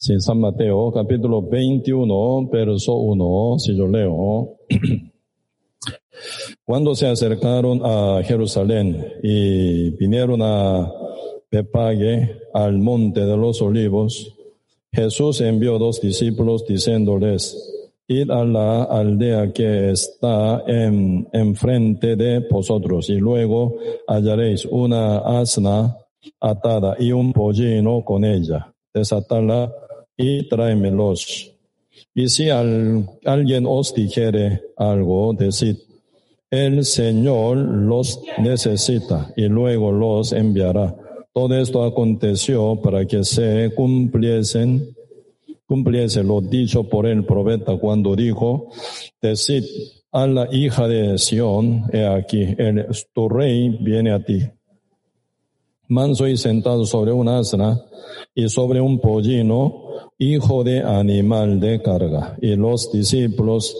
Sí, San Mateo, capítulo 21, verso 1, si yo leo. Cuando se acercaron a Jerusalén y vinieron a Pepague, al monte de los olivos, Jesús envió dos discípulos diciéndoles, Id a la aldea que está en, enfrente de vosotros y luego hallaréis una asna atada y un pollino con ella. Desatala y tráemelos. Y si alguien os dijere algo, decid, el Señor los necesita y luego los enviará. Todo esto aconteció para que se cumpliesen cumpliese lo dicho por el profeta cuando dijo, decid a la hija de Sión, he aquí, el, tu rey viene a ti. Manso y sentado sobre un asna y sobre un pollino, hijo de animal de carga. Y los discípulos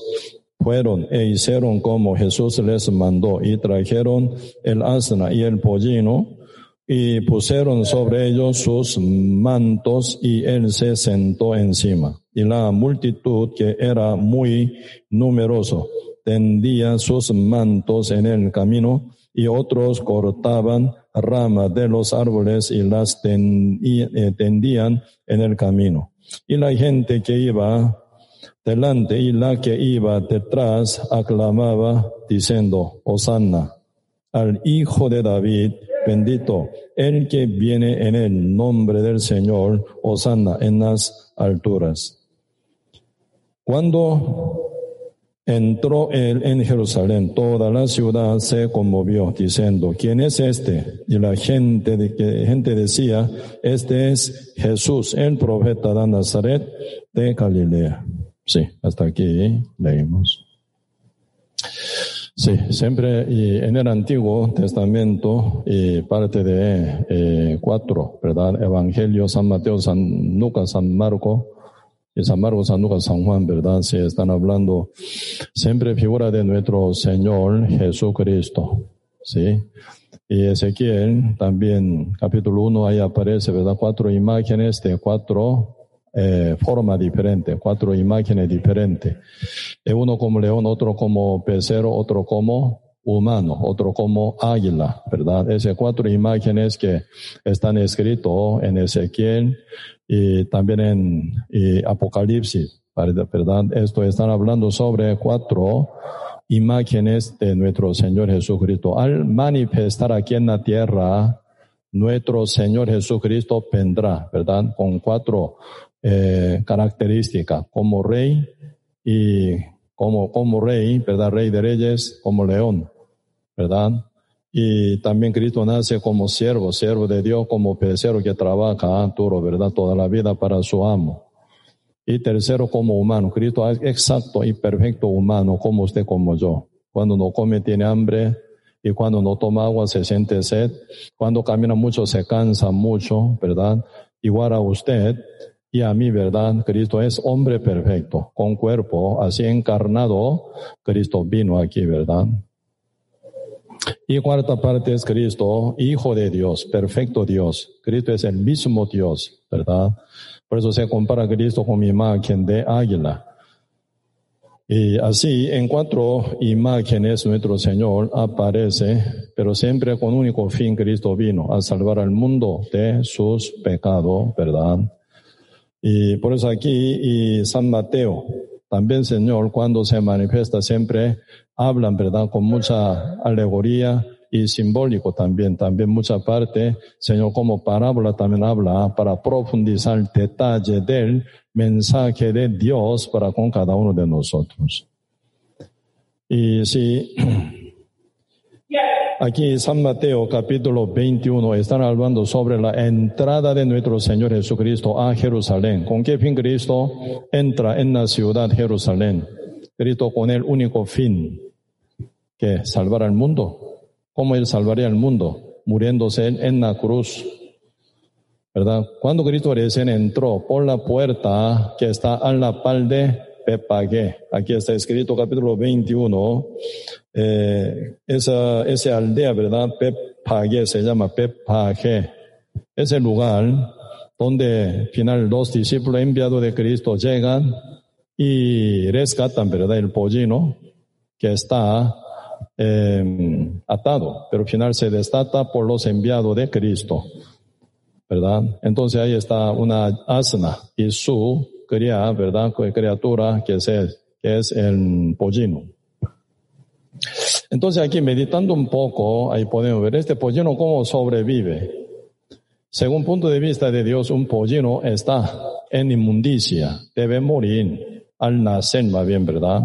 fueron e hicieron como Jesús les mandó y trajeron el asna y el pollino y pusieron sobre ellos sus mantos y él se sentó encima. Y la multitud, que era muy numeroso, tendía sus mantos en el camino y otros cortaban ramas de los árboles y las eh, tendían en el camino. Y la gente que iba delante y la que iba detrás aclamaba diciendo, Hosanna al Hijo de David, bendito el que viene en el nombre del Señor, Hosanna en las alturas. Cuando entró él en Jerusalén, toda la ciudad se conmovió diciendo, ¿quién es este? Y la gente, de, gente decía, este es Jesús, el profeta de Nazaret de Galilea. Sí, hasta aquí leímos. Sí, siempre y en el Antiguo Testamento, y parte de eh, cuatro, ¿verdad? Evangelio, San Mateo, San Lucas, San Marco, Marcos, San Lucas, San Juan, ¿verdad? Se están hablando siempre figura de nuestro Señor Jesucristo, ¿sí? Y Ezequiel también, capítulo 1, ahí aparece, ¿verdad? Cuatro imágenes de cuatro eh, forma diferente, cuatro imágenes diferentes. Uno como león, otro como pecero, otro como humano, otro como águila, ¿verdad? Esas cuatro imágenes que están escritos en Ezequiel y también en Apocalipsis, ¿verdad? Esto están hablando sobre cuatro imágenes de nuestro Señor Jesucristo. Al manifestar aquí en la tierra, nuestro Señor Jesucristo vendrá, ¿verdad? Con cuatro eh, característica como rey y como, como rey, ¿verdad? Rey de reyes, como león, ¿verdad? Y también Cristo nace como siervo, siervo de Dios, como pecero que trabaja duro, ¿verdad? Toda la vida para su amo. Y tercero, como humano. Cristo es exacto y perfecto humano, como usted, como yo. Cuando no come, tiene hambre. Y cuando no toma agua, se siente sed. Cuando camina mucho, se cansa mucho, ¿verdad? Igual a usted, y a mí, ¿verdad? Cristo es hombre perfecto, con cuerpo, así encarnado, Cristo vino aquí, ¿verdad? Y cuarta parte es Cristo, Hijo de Dios, perfecto Dios. Cristo es el mismo Dios, ¿verdad? Por eso se compara Cristo con mi imagen de águila. Y así en cuatro imágenes nuestro Señor aparece, pero siempre con único fin Cristo vino a salvar al mundo de sus pecados, ¿verdad? Y por eso aquí y San Mateo, también Señor, cuando se manifiesta siempre hablan, ¿verdad? Con mucha alegoría y simbólico también, también mucha parte, Señor, como parábola también habla para profundizar el detalle del mensaje de Dios para con cada uno de nosotros. Y si Aquí San Mateo capítulo 21 están hablando sobre la entrada de nuestro Señor Jesucristo a Jerusalén. ¿Con qué fin Cristo entra en la ciudad Jerusalén? Cristo con el único fin que salvar al mundo. ¿Cómo Él salvaría al mundo? Muriéndose en la cruz. ¿Verdad? Cuando Cristo recién entró por la puerta que está a la par de Pepague. Aquí está escrito capítulo 21. Eh, esa, esa aldea, ¿verdad? Pepague se llama Pepague. Ese lugar donde final dos discípulos enviados de Cristo llegan y rescatan, ¿verdad? El pollino que está eh, atado, pero al final se destata por los enviados de Cristo, ¿verdad? Entonces ahí está una asna y su cría, ¿verdad? Criatura que es, que es el pollino. Entonces aquí meditando un poco, ahí podemos ver este pollino cómo sobrevive. Según punto de vista de Dios, un pollino está en inmundicia, debe morir al nacer, va bien, ¿verdad?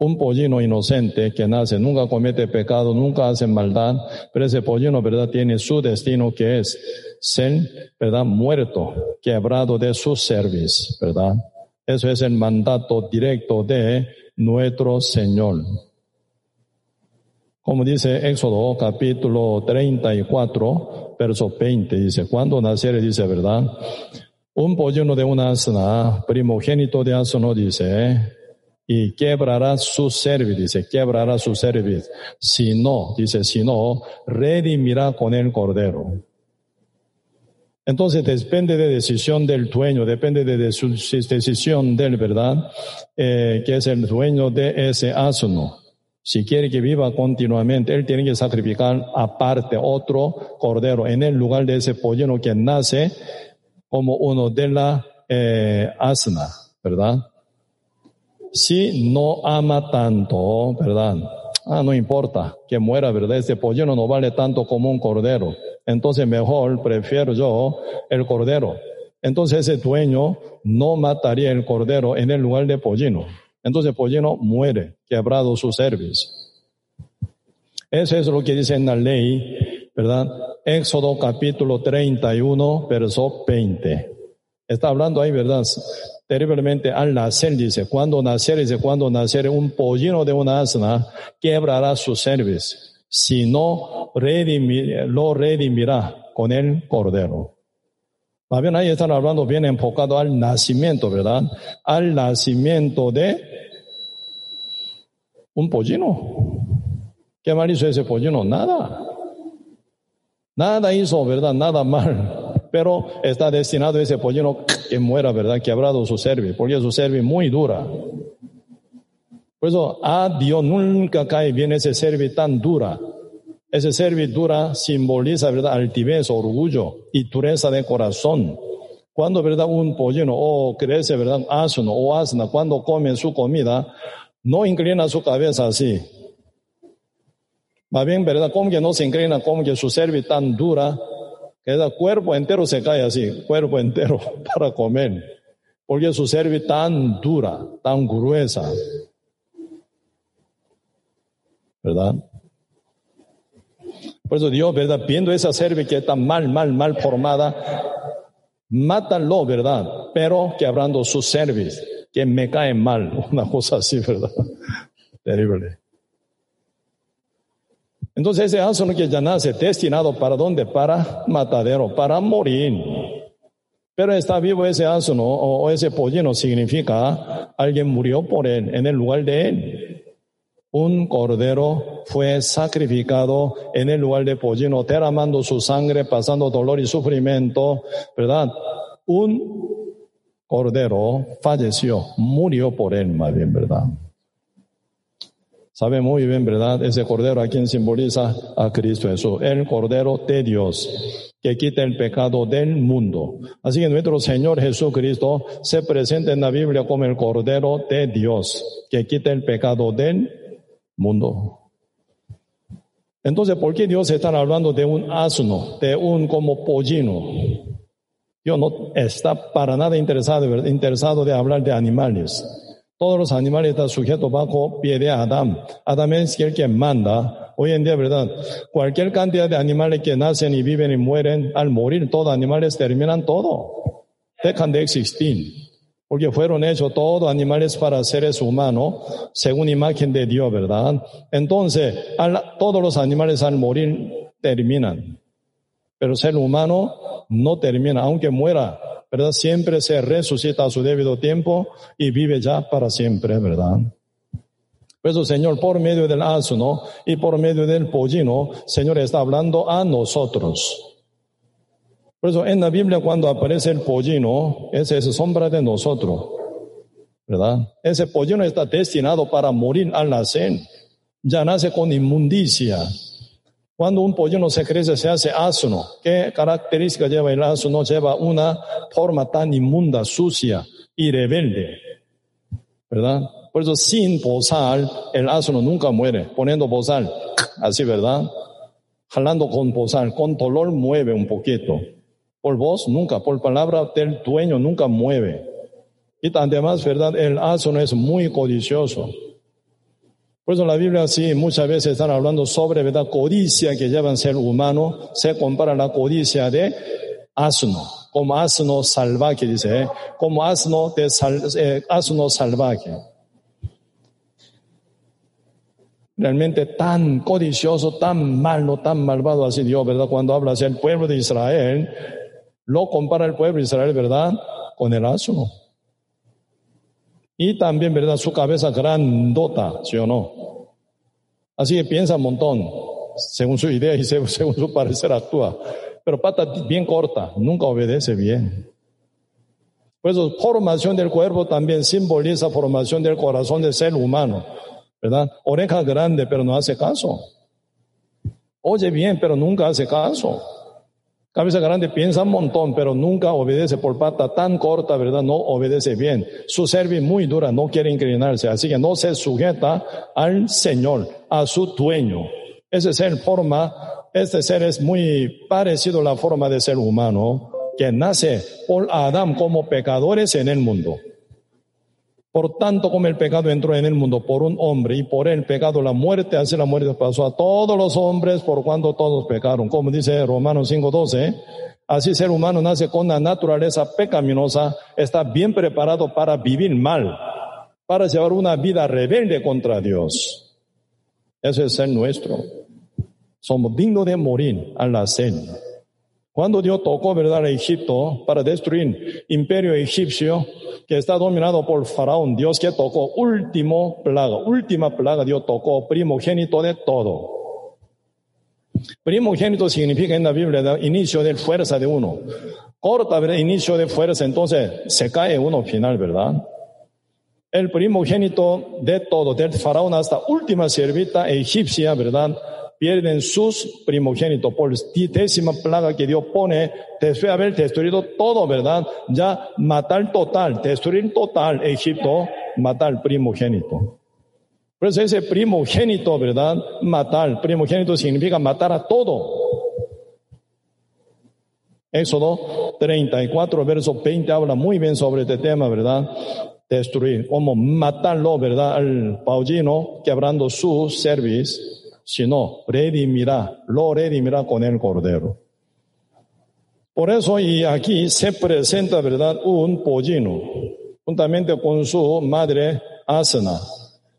Un pollino inocente que nace nunca comete pecado, nunca hace maldad, pero ese pollino, ¿verdad? Tiene su destino que es ser, ¿verdad? Muerto, quebrado de su servicio, ¿verdad? Eso es el mandato directo de nuestro Señor. Como dice Éxodo capítulo 34, verso 20, dice, cuando naciere, dice, ¿verdad? Un pollino de una asna, primogénito de asno, dice, y quebrará su cerviz, dice, quebrará su cerviz. Si no, dice, si no, redimirá con el cordero. Entonces depende de decisión del dueño, depende de, su decisión del, ¿verdad? Eh, que es el dueño de ese asno. Si quiere que viva continuamente, él tiene que sacrificar aparte otro cordero en el lugar de ese pollino que nace como uno de la eh, asna, ¿verdad? Si no ama tanto, ¿verdad? Ah, no importa que muera, ¿verdad? Este pollino no vale tanto como un cordero. Entonces mejor prefiero yo el cordero. Entonces ese dueño no mataría el cordero en el lugar de pollino. Entonces pollino muere, quebrado su servicio. Eso es lo que dice en la ley, ¿verdad? Éxodo capítulo 31, verso 20. Está hablando ahí, ¿verdad? Terriblemente al nacer, dice, cuando nacer, dice, cuando nacer un pollino de una asna, quebrará su servicio. Si no, lo redimirá con el cordero. Más bien ahí están hablando bien enfocado al nacimiento, ¿verdad? Al nacimiento de un pollino. ¿Qué mal hizo ese pollino? Nada. Nada hizo, ¿verdad? Nada mal. Pero está destinado ese pollino que muera, ¿verdad? Quebrado su cerviz, porque su cerviz muy dura. Por eso, a Dios nunca cae bien ese cerviz tan dura. Ese servidura simboliza, ¿verdad?, altivez, orgullo y dureza de corazón. Cuando, ¿verdad?, un pollino o crece, ¿verdad?, asno o asna, cuando come su comida, no inclina su cabeza así. Más bien, ¿verdad?, como que no se inclina, como que su cerviz tan dura, que el cuerpo entero se cae así, cuerpo entero para comer. Porque su cerviz tan dura, tan gruesa. ¿Verdad? Por eso Dios, ¿verdad? Viendo esa cerviz que está mal, mal, mal formada, mátalo, ¿verdad? Pero quebrando su cerviz, que me cae mal, una cosa así, ¿verdad? Terrible. Entonces ese asno que ya nace destinado para dónde? Para matadero, para morir. Pero está vivo ese asno o ese pollino significa alguien murió por él, en el lugar de él un cordero fue sacrificado en el lugar de pollino, derramando su sangre, pasando dolor y sufrimiento, ¿verdad? Un cordero falleció, murió por él, más bien, ¿verdad? Sabe muy bien, ¿verdad? Ese cordero a quien simboliza a Cristo Jesús, el cordero de Dios que quita el pecado del mundo. Así que nuestro Señor Jesucristo se presenta en la Biblia como el cordero de Dios que quita el pecado del mundo. Entonces, ¿por qué Dios está hablando de un asno, de un como pollino? Dios no está para nada interesado, interesado de hablar de animales. Todos los animales están sujetos bajo pie de Adán. Adán es el que manda. Hoy en día, ¿verdad? Cualquier cantidad de animales que nacen y viven y mueren, al morir, todos los animales terminan todo. Dejan de existir porque fueron hechos todos animales para seres humanos, según imagen de Dios, ¿verdad? Entonces, todos los animales al morir terminan, pero ser humano no termina, aunque muera, ¿verdad? Siempre se resucita a su debido tiempo y vive ya para siempre, ¿verdad? Por eso, Señor, por medio del asno y por medio del pollino, Señor está hablando a nosotros. Por eso en la Biblia cuando aparece el pollino, esa es sombra de nosotros, ¿verdad? Ese pollino está destinado para morir al nacer. Ya nace con inmundicia. Cuando un pollino se crece, se hace asno. ¿Qué característica lleva el asno? Lleva una forma tan inmunda, sucia y rebelde. ¿Verdad? Por eso sin posar, el asno nunca muere. Poniendo posar, así, ¿verdad? Jalando con posar, con dolor mueve un poquito. Por voz nunca, por palabra del dueño nunca mueve. Y además, ¿verdad? El asno es muy codicioso. Por eso la Biblia sí muchas veces están hablando sobre verdad codicia que lleva ser humano, se compara la codicia de asno, como asno salvaje, dice, ¿eh? como asno, de eh, asno salvaje. Realmente tan codicioso, tan malo, tan malvado así Dios, ¿verdad? Cuando habla hacia el pueblo de Israel, lo compara el pueblo de Israel, ¿verdad? Con el asno. Y también, ¿verdad? Su cabeza grandota, ¿sí o no? Así que piensa un montón, según su idea y según su parecer actúa. Pero pata bien corta, nunca obedece bien. Por eso, formación del cuerpo también simboliza formación del corazón del ser humano, ¿verdad? Oreja grande, pero no hace caso. Oye bien, pero nunca hace caso. Cabeza grande piensa un montón, pero nunca obedece por pata tan corta, ¿verdad? No obedece bien. Su cerviz muy dura, no quiere inclinarse, así que no se sujeta al Señor, a su dueño. Ese ser forma, este ser es muy parecido a la forma de ser humano que nace por Adán como pecadores en el mundo. Por tanto, como el pecado entró en el mundo por un hombre y por el pecado la muerte, así la muerte pasó a todos los hombres por cuanto todos pecaron. Como dice Romanos 5:12, así ser humano nace con la naturaleza pecaminosa, está bien preparado para vivir mal, para llevar una vida rebelde contra Dios. Ese es el nuestro. Somos dignos de morir al nacer. Cuando Dios tocó, ¿verdad?, Egipto para destruir imperio egipcio, que está dominado por Faraón, Dios que tocó último plaga, última plaga, Dios tocó primogénito de todo. Primogénito significa en la Biblia inicio de fuerza de uno. Corta, ¿verdad? Inicio de fuerza, entonces se cae uno final, ¿verdad? El primogénito de todo, del faraón hasta última servita egipcia, ¿verdad? Pierden sus primogénitos por décima plaga que Dios pone, después de haber destruido todo, ¿verdad? Ya matar total, destruir total Egipto, matar primogénito. Por eso ese primogénito, ¿verdad? Matar, primogénito significa matar a todo. Éxodo 34, verso 20 habla muy bien sobre este tema, ¿verdad? Destruir, como matarlo, ¿verdad? Al paulino, quebrando su servicio sino redimirá, lo redimirá con el cordero. Por eso y aquí se presenta, ¿verdad?, un pollino, juntamente con su madre Asana.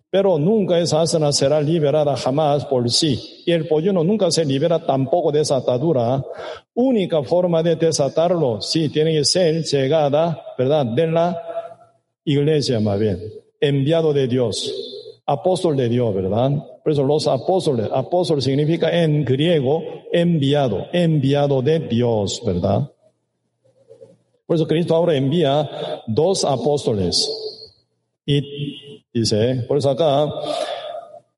Pero nunca esa asana será liberada jamás por sí. Y el pollino nunca se libera tampoco de esa atadura. Única forma de desatarlo, sí, tiene que ser llegada, ¿verdad?, de la iglesia más bien, enviado de Dios, apóstol de Dios, ¿verdad? Por eso los apóstoles, apóstol significa en griego enviado, enviado de Dios, ¿verdad? Por eso Cristo ahora envía dos apóstoles. Y dice, por eso acá,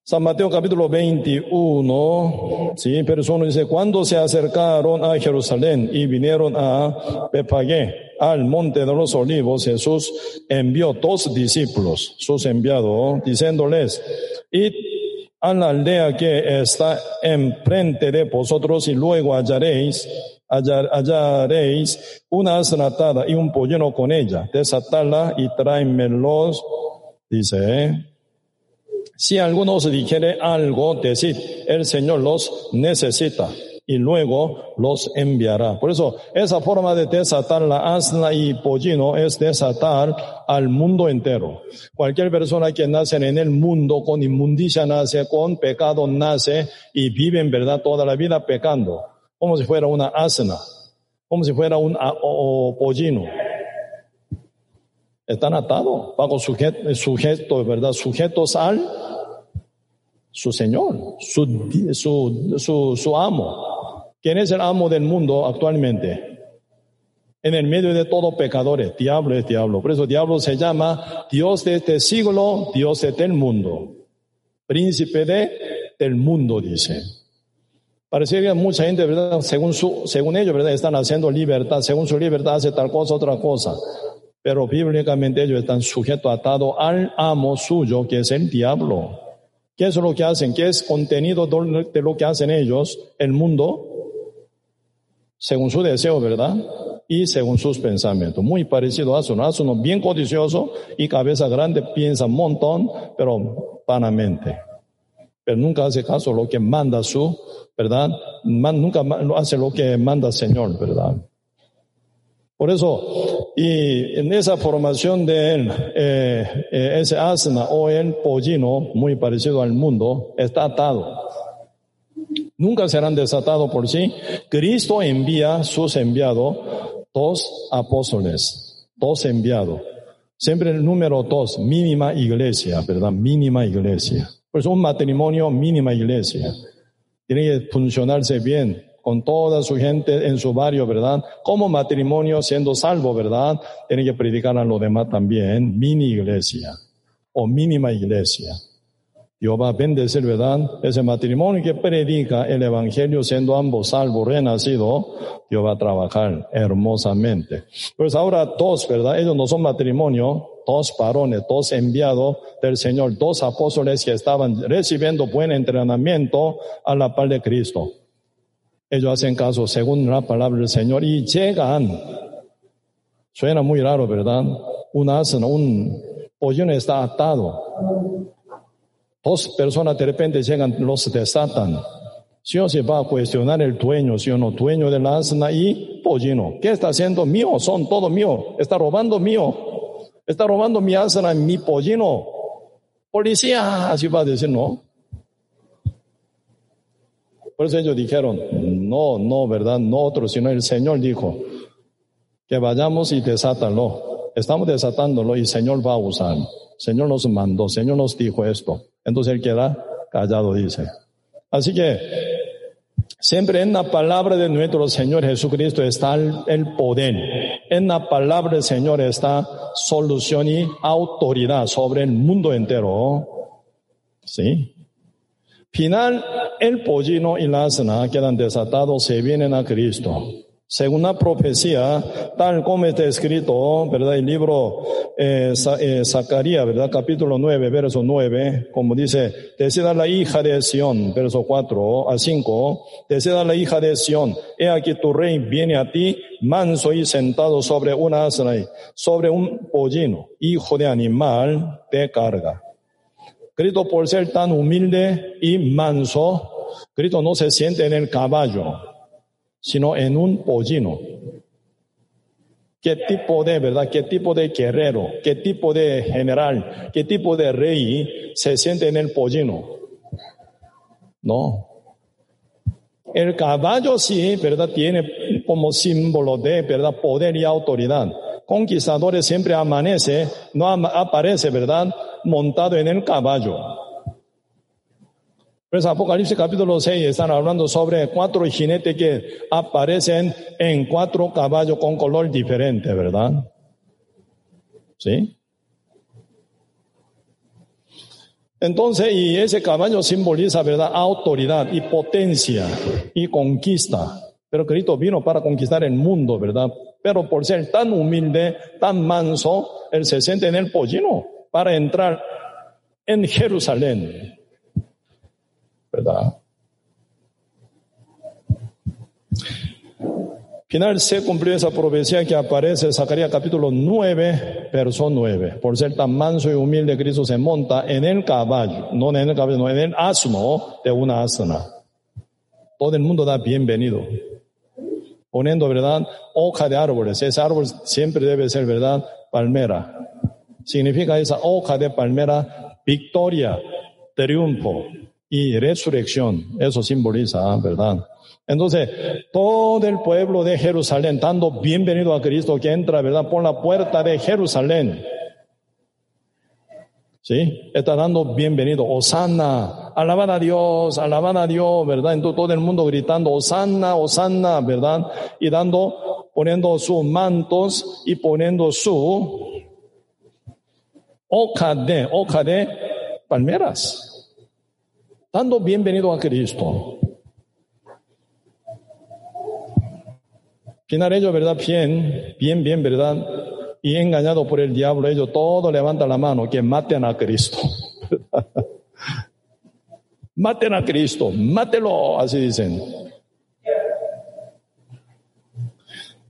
San Mateo capítulo 21, sí, eso dice, cuando se acercaron a Jerusalén y vinieron a Pepagé, al monte de los olivos, Jesús envió dos discípulos, sus enviados, diciéndoles, id a la aldea que está enfrente de vosotros y luego hallaréis, hallaréis una asna y un pollino con ella. Desatarla y tráemelos, dice. ¿eh? Si alguno os dijere algo, decid, el Señor los necesita y luego los enviará. Por eso, esa forma de desatar la asna y pollino es desatar al mundo entero. Cualquier persona que nace en el mundo con inmundicia nace, con pecado nace y vive en verdad toda la vida pecando, como si fuera una asna, como si fuera un pollino. Están atados, bajo sujeto, sujeto, ¿verdad? Sujetos al su Señor, su, su, su, su amo. ¿Quién es el amo del mundo actualmente? en el medio de todo pecadores. Diablo es diablo. Por eso diablo se llama Dios de este siglo, Dios de este mundo. Príncipe de, del mundo, dice. Parece que mucha gente, ¿verdad? Según su, según ellos, ¿verdad? Están haciendo libertad. Según su libertad hace tal cosa, otra cosa. Pero bíblicamente ellos están sujetos, atados al amo suyo, que es el diablo. ¿Qué es lo que hacen? ¿Qué es contenido de lo que hacen ellos, el mundo? Según su deseo, ¿verdad? Y según sus pensamientos. Muy parecido a Asuno. Asuno bien codicioso y cabeza grande, piensa un montón, pero vanamente. Pero nunca hace caso lo que manda su, ¿verdad? nunca hace lo que manda el Señor, ¿verdad? Por eso, y en esa formación de él, eh, eh, ese asna o el pollino, muy parecido al mundo, está atado. Nunca serán desatados por sí. Cristo envía sus enviados, dos apóstoles, dos enviados. Siempre el número dos, mínima iglesia, ¿verdad? Mínima iglesia. Pues un matrimonio, mínima iglesia. Tiene que funcionarse bien, con toda su gente en su barrio, ¿verdad? Como matrimonio siendo salvo, ¿verdad? Tiene que predicar a los demás también, mini iglesia o mínima iglesia. A bendecir, ¿verdad? Ese matrimonio que predica el Evangelio siendo ambos salvos, renacidos, Dios va a trabajar hermosamente. Pues ahora dos, ¿verdad? Ellos no son matrimonio, dos varones, dos enviados del Señor, dos apóstoles que estaban recibiendo buen entrenamiento a la par de Cristo. Ellos hacen caso según la palabra del Señor y llegan. Suena muy raro, ¿verdad? Un asno, un pollón está atado. Dos personas de repente llegan, los desatan. Si o se va a cuestionar el dueño, si no, dueño del asna y pollino. ¿Qué está haciendo? Mío, son todo mío. Está robando mío. Está robando mi asna, mi pollino. Policía, así va a decir, no. Por eso ellos dijeron, no, no, ¿verdad? No otro, sino el Señor dijo, que vayamos y desátalo. Estamos desatándolo y el Señor va a usar. Señor nos mandó, Señor nos dijo esto. Entonces él queda callado, dice. Así que siempre en la palabra de nuestro Señor Jesucristo está el poder. En la palabra del Señor está solución y autoridad sobre el mundo entero. ¿Sí? Final, el pollino y la asna quedan desatados, se vienen a Cristo. Según la profecía, tal como está escrito, ¿verdad? El libro eh, eh, Zacarías, ¿verdad? Capítulo 9, verso 9, como dice, decida la hija de Sión, verso 4 a 5, decida la hija de Sión, he aquí tu rey viene a ti, manso y sentado sobre una asna, sobre un pollino, hijo de animal de carga. Cristo por ser tan humilde y manso, Cristo no se siente en el caballo, sino en un pollino. ¿Qué tipo de, verdad? ¿Qué tipo de guerrero? ¿Qué tipo de general? ¿Qué tipo de rey se siente en el pollino? No. El caballo sí, ¿verdad? Tiene como símbolo de, ¿verdad? Poder y autoridad. Conquistadores siempre amanece, no aparece, ¿verdad? montado en el caballo. Pues Apocalipsis capítulo 6 están hablando sobre cuatro jinetes que aparecen en cuatro caballos con color diferente, ¿verdad? ¿Sí? Entonces, y ese caballo simboliza, ¿verdad? Autoridad y potencia y conquista. Pero Cristo vino para conquistar el mundo, ¿verdad? Pero por ser tan humilde, tan manso, él se siente en el pollino para entrar en Jerusalén. ¿Verdad? Final se cumplió esa profecía que aparece en Zacarías capítulo 9, verso 9. Por ser tan manso y humilde, Cristo se monta en el caballo, no en el caballo, no en el asno de una asna. Todo el mundo da bienvenido. Poniendo, ¿verdad? Hoja de árboles. Ese árbol siempre debe ser, ¿verdad? Palmera significa esa hoja de palmera, victoria, triunfo y resurrección. Eso simboliza, ¿verdad? Entonces, todo el pueblo de Jerusalén, dando bienvenido a Cristo que entra, ¿verdad? Por la puerta de Jerusalén. ¿Sí? Está dando bienvenido. Osana, alaban a Dios, alaban a Dios, ¿verdad? Entonces todo el mundo gritando, Osana, Osana, ¿verdad? Y dando poniendo sus mantos y poniendo su hoja de, hoja de palmeras, dando bienvenido a Cristo. Final ellos, ¿verdad? Bien, bien, bien, ¿verdad? Y engañado por el diablo, ellos todo levantan la mano, que maten a Cristo. maten a Cristo, mátelo, así dicen.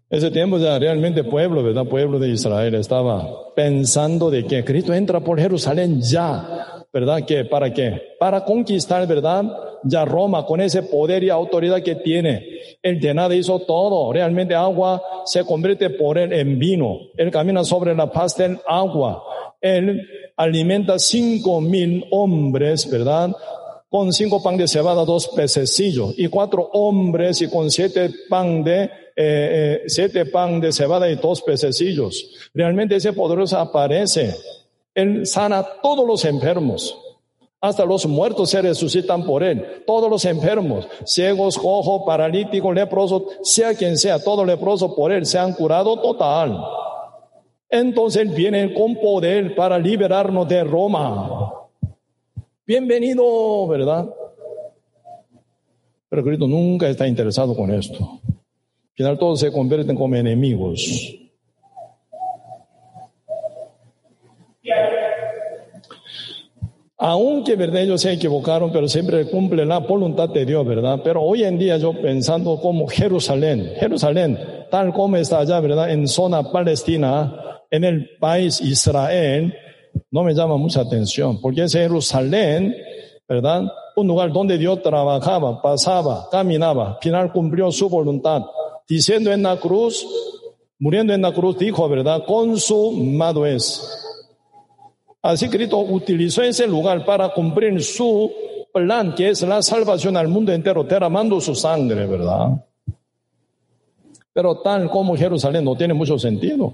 Ese tiempo ya realmente pueblo, ¿verdad? Pueblo de Israel estaba pensando de que Cristo entra por Jerusalén ya, ¿verdad? ¿Que ¿Para qué? Para conquistar, ¿verdad? Ya Roma con ese poder y autoridad que tiene. Él de nada hizo todo. Realmente agua se convierte por él en vino. Él camina sobre la paz del agua. Él alimenta cinco mil hombres, ¿verdad? Con cinco pan de cebada, dos pececillos. Y cuatro hombres y con siete pan de eh, eh, siete pan de cebada y dos pececillos. Realmente ese poderoso aparece. Él sana todos los enfermos. Hasta los muertos se resucitan por él. Todos los enfermos, ciegos, cojo, paralíticos, leprosos, sea quien sea, todo leproso por él se han curado total. Entonces él viene con poder para liberarnos de Roma. Bienvenido, ¿verdad? Pero Cristo nunca está interesado con esto final todos se convierten como enemigos. Aunque, ¿verdad? Ellos se equivocaron, pero siempre cumple la voluntad de Dios, ¿verdad? Pero hoy en día yo pensando como Jerusalén, Jerusalén, tal como está allá, ¿verdad? En zona palestina, en el país Israel, no me llama mucha atención, porque es Jerusalén, ¿verdad? Un lugar donde Dios trabajaba, pasaba, caminaba, final cumplió su voluntad diciendo en la cruz, muriendo en la cruz, dijo, ¿verdad? Consumado es. Así Cristo utilizó ese lugar para cumplir su plan, que es la salvación al mundo entero, derramando su sangre, ¿verdad? Pero tal como Jerusalén no tiene mucho sentido,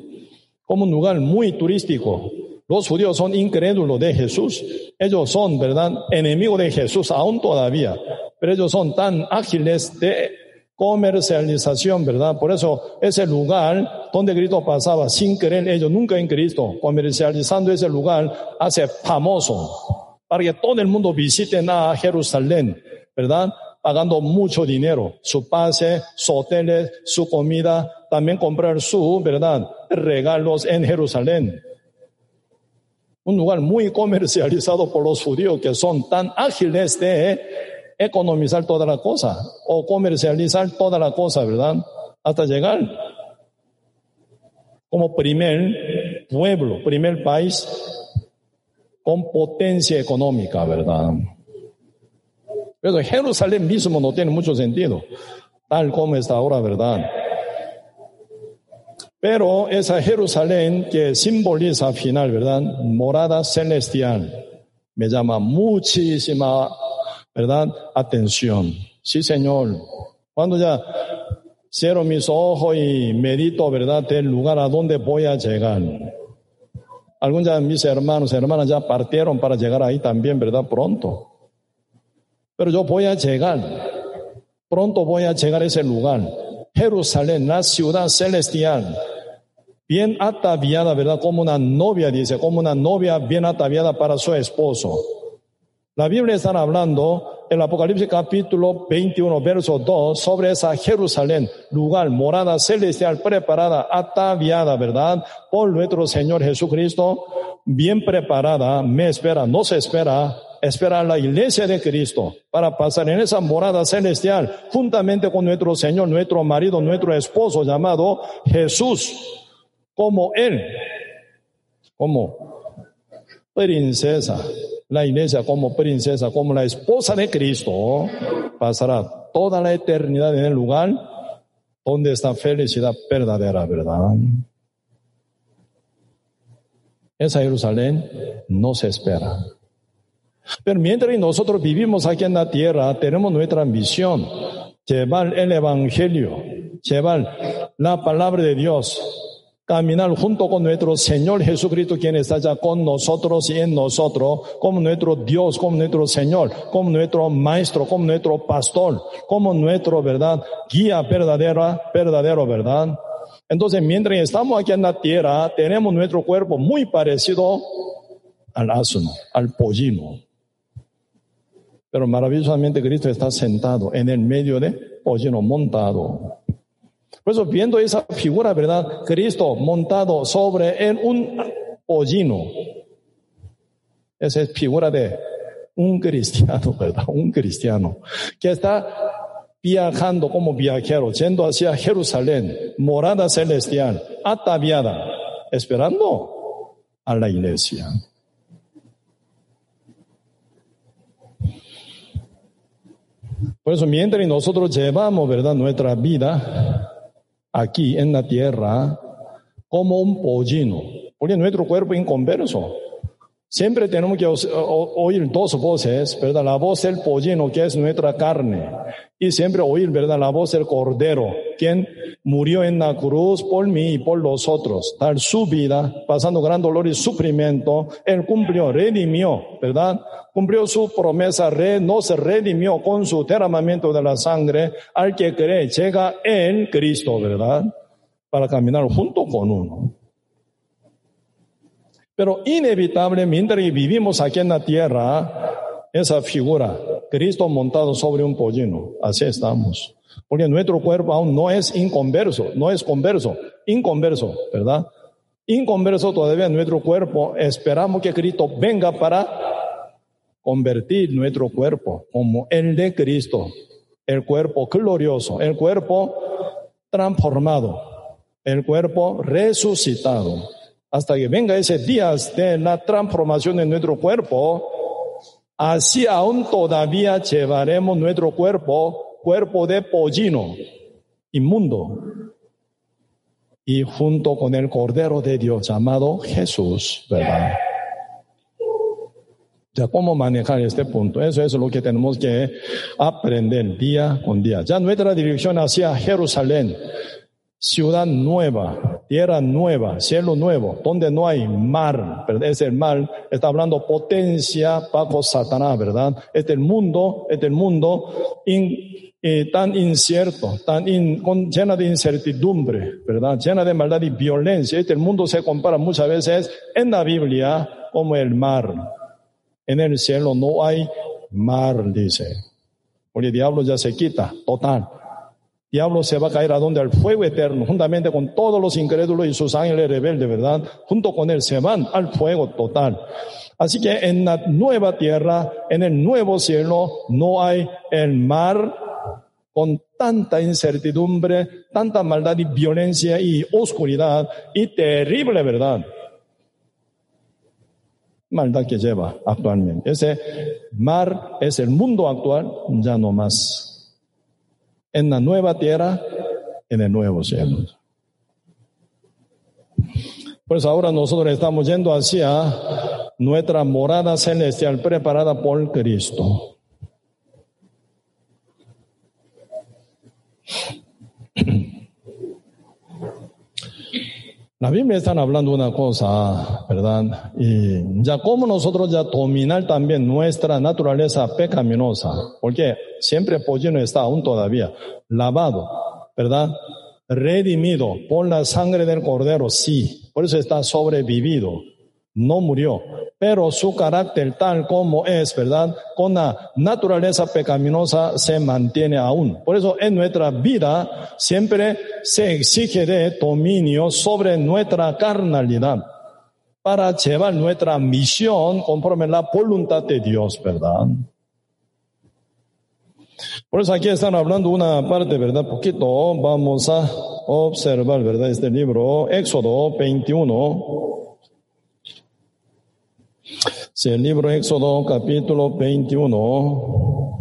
como un lugar muy turístico. Los judíos son incrédulos de Jesús. Ellos son, ¿verdad?, enemigos de Jesús aún todavía. Pero ellos son tan ágiles de comercialización, ¿verdad? Por eso ese lugar donde Cristo pasaba sin querer ellos, nunca en Cristo, comercializando ese lugar, hace famoso para que todo el mundo visite a Jerusalén, ¿verdad? Pagando mucho dinero, su pase, su hoteles, su comida, también comprar su, ¿verdad? Regalos en Jerusalén. Un lugar muy comercializado por los judíos que son tan ágiles de economizar toda la cosa o comercializar toda la cosa, ¿verdad? Hasta llegar como primer pueblo, primer país con potencia económica, ¿verdad? Pero Jerusalén mismo no tiene mucho sentido, tal como está ahora, ¿verdad? Pero esa Jerusalén que simboliza al final, ¿verdad? Morada celestial, me llama muchísima ¿verdad? Atención. Sí, Señor. Cuando ya cierro mis ojos y medito, ¿verdad?, del lugar a donde voy a llegar. Algunos de mis hermanos hermanas ya partieron para llegar ahí también, ¿verdad? Pronto. Pero yo voy a llegar. Pronto voy a llegar a ese lugar. Jerusalén, la ciudad celestial. Bien ataviada, ¿verdad? Como una novia, dice, como una novia bien ataviada para su esposo. La Biblia está hablando en el Apocalipsis capítulo 21, verso 2, sobre esa Jerusalén, lugar, morada celestial preparada, ataviada, ¿verdad? Por nuestro Señor Jesucristo, bien preparada, me espera, no se espera, espera la iglesia de Cristo para pasar en esa morada celestial juntamente con nuestro Señor, nuestro marido, nuestro esposo llamado Jesús, como Él, como princesa la iglesia como princesa, como la esposa de Cristo, pasará toda la eternidad en el lugar donde está felicidad verdadera, ¿verdad? Esa Jerusalén no se espera. Pero mientras nosotros vivimos aquí en la tierra, tenemos nuestra ambición, llevar el Evangelio, llevar la palabra de Dios caminar junto con nuestro Señor Jesucristo, quien está ya con nosotros y en nosotros, como nuestro Dios, como nuestro Señor, como nuestro Maestro, como nuestro Pastor, como nuestro, ¿verdad? Guía verdadera, verdadero, ¿verdad? Entonces, mientras estamos aquí en la tierra, tenemos nuestro cuerpo muy parecido al asno, al pollino. Pero maravillosamente Cristo está sentado en el medio de pollino montado. Por eso, viendo esa figura, ¿verdad? Cristo montado sobre un pollino. Esa es figura de un cristiano, ¿verdad? Un cristiano que está viajando como viajero, yendo hacia Jerusalén, morada celestial, ataviada, esperando a la iglesia. Por eso, mientras nosotros llevamos, ¿verdad?, nuestra vida aquí en la tierra como un pollino, porque nuestro cuerpo inconverso. Siempre tenemos que oír dos voces, ¿verdad? La voz del pollino, que es nuestra carne, y siempre oír, ¿verdad? La voz del cordero, quien murió en la cruz por mí y por los otros, dar su vida, pasando gran dolor y sufrimiento, él cumplió, redimió, ¿verdad? Cumplió su promesa, re, no se redimió con su derramamiento de la sangre, al que cree, llega en Cristo, ¿verdad? Para caminar junto con uno. Pero inevitablemente vivimos aquí en la tierra, esa figura, Cristo montado sobre un pollino, así estamos. Porque nuestro cuerpo aún no es inconverso, no es converso, inconverso, ¿verdad? Inconverso todavía nuestro cuerpo, esperamos que Cristo venga para convertir nuestro cuerpo como el de Cristo, el cuerpo glorioso, el cuerpo transformado, el cuerpo resucitado hasta que venga ese día de la transformación de nuestro cuerpo, así aún todavía llevaremos nuestro cuerpo, cuerpo de pollino, inmundo, y junto con el Cordero de Dios llamado Jesús, ¿verdad? Ya, ¿cómo manejar este punto? Eso es lo que tenemos que aprender día con día. Ya nuestra dirección hacia Jerusalén, ciudad nueva, tierra nueva, cielo nuevo, donde no hay mar, es el mar, está hablando potencia bajo Satanás, ¿verdad? Es el mundo, es el mundo eh, tan incierto, tan con, llena de incertidumbre, ¿verdad? Llena de maldad y violencia. Este mundo se compara muchas veces en la Biblia como el mar. En el cielo no hay mar, dice. Porque el diablo ya se quita, total diablo se va a caer a donde al fuego eterno, juntamente con todos los incrédulos y sus ángeles rebeldes, ¿verdad? Junto con él se van al fuego total. Así que en la nueva tierra, en el nuevo cielo, no hay el mar con tanta incertidumbre, tanta maldad y violencia y oscuridad y terrible, ¿verdad? Maldad que lleva actualmente. Ese mar es el mundo actual, ya no más en la nueva tierra, en el nuevo cielo. Pues ahora nosotros estamos yendo hacia nuestra morada celestial preparada por Cristo. La Biblia está hablando una cosa, ¿verdad? Y ya como nosotros ya dominar también nuestra naturaleza pecaminosa, porque siempre pollino está aún todavía lavado, ¿verdad? Redimido por la sangre del cordero, sí, por eso está sobrevivido, no murió, pero su carácter tal como es, ¿verdad? Con la naturaleza pecaminosa se mantiene aún. Por eso en nuestra vida siempre se exige de dominio sobre nuestra carnalidad para llevar nuestra misión conforme la voluntad de Dios, ¿verdad? Por eso aquí están hablando una parte, ¿verdad? Poquito, vamos a observar, ¿verdad? Este libro, Éxodo 21. Si el libro Éxodo capítulo 21,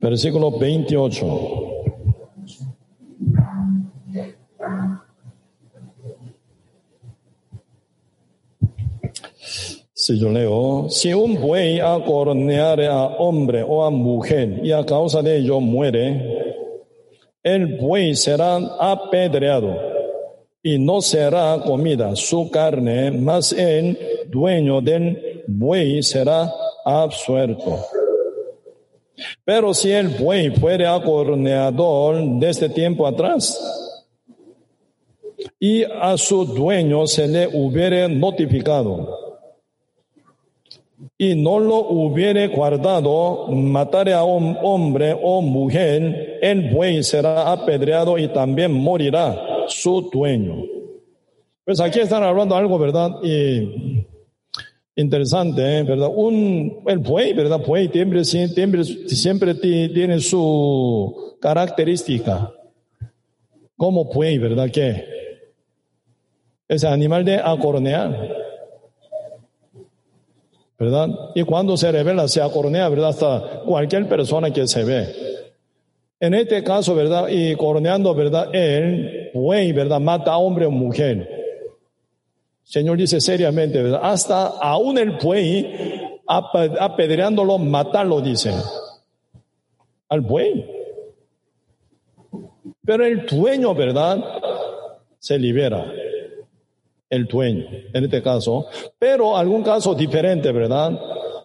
versículo 28. Si yo leo, si un buey acorneare a hombre o a mujer y a causa de ello muere, el buey será apedreado y no será comida su carne, mas el dueño del buey será absuelto. Pero si el buey fuere acorneador desde tiempo atrás y a su dueño se le hubiere notificado y no lo hubiere guardado, matare a un hombre o mujer, el buey será apedreado y también morirá su dueño. Pues aquí están hablando algo, ¿verdad? Y interesante, ¿eh? ¿verdad? Un, el buey, ¿verdad? Buey siempre, siempre, tiene su característica. Como buey, ¿verdad? Que ese animal de acornear. ¿verdad? Y cuando se revela, se acornea, ¿verdad? Hasta cualquier persona que se ve. En este caso, ¿verdad? Y corneando, ¿verdad? El buey, ¿verdad? Mata a hombre o mujer. Señor dice seriamente, ¿verdad? Hasta aún el buey, apedreándolo, matarlo, dice. Al buey. Pero el dueño, ¿verdad? Se libera el dueño, en este caso, pero algún caso diferente, ¿verdad?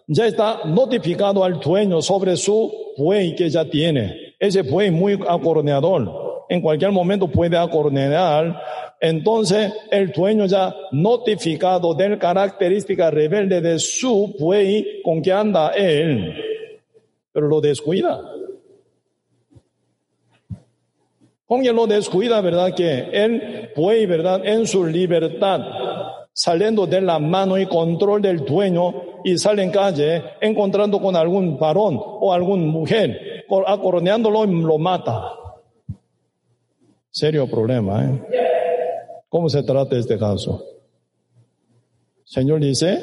Ya está notificado al dueño sobre su buey que ya tiene. Ese buey muy acorneador. En cualquier momento puede acornear. Entonces, el dueño ya notificado de la característica rebelde de su buey con que anda él, pero lo descuida. Con que lo descuida, ¿verdad? Que él puede, ¿verdad? En su libertad, saliendo de la mano y control del dueño y sale en calle encontrando con algún varón o alguna mujer, acoroneándolo y lo mata. Serio problema, ¿eh? ¿Cómo se trata este caso? Señor dice,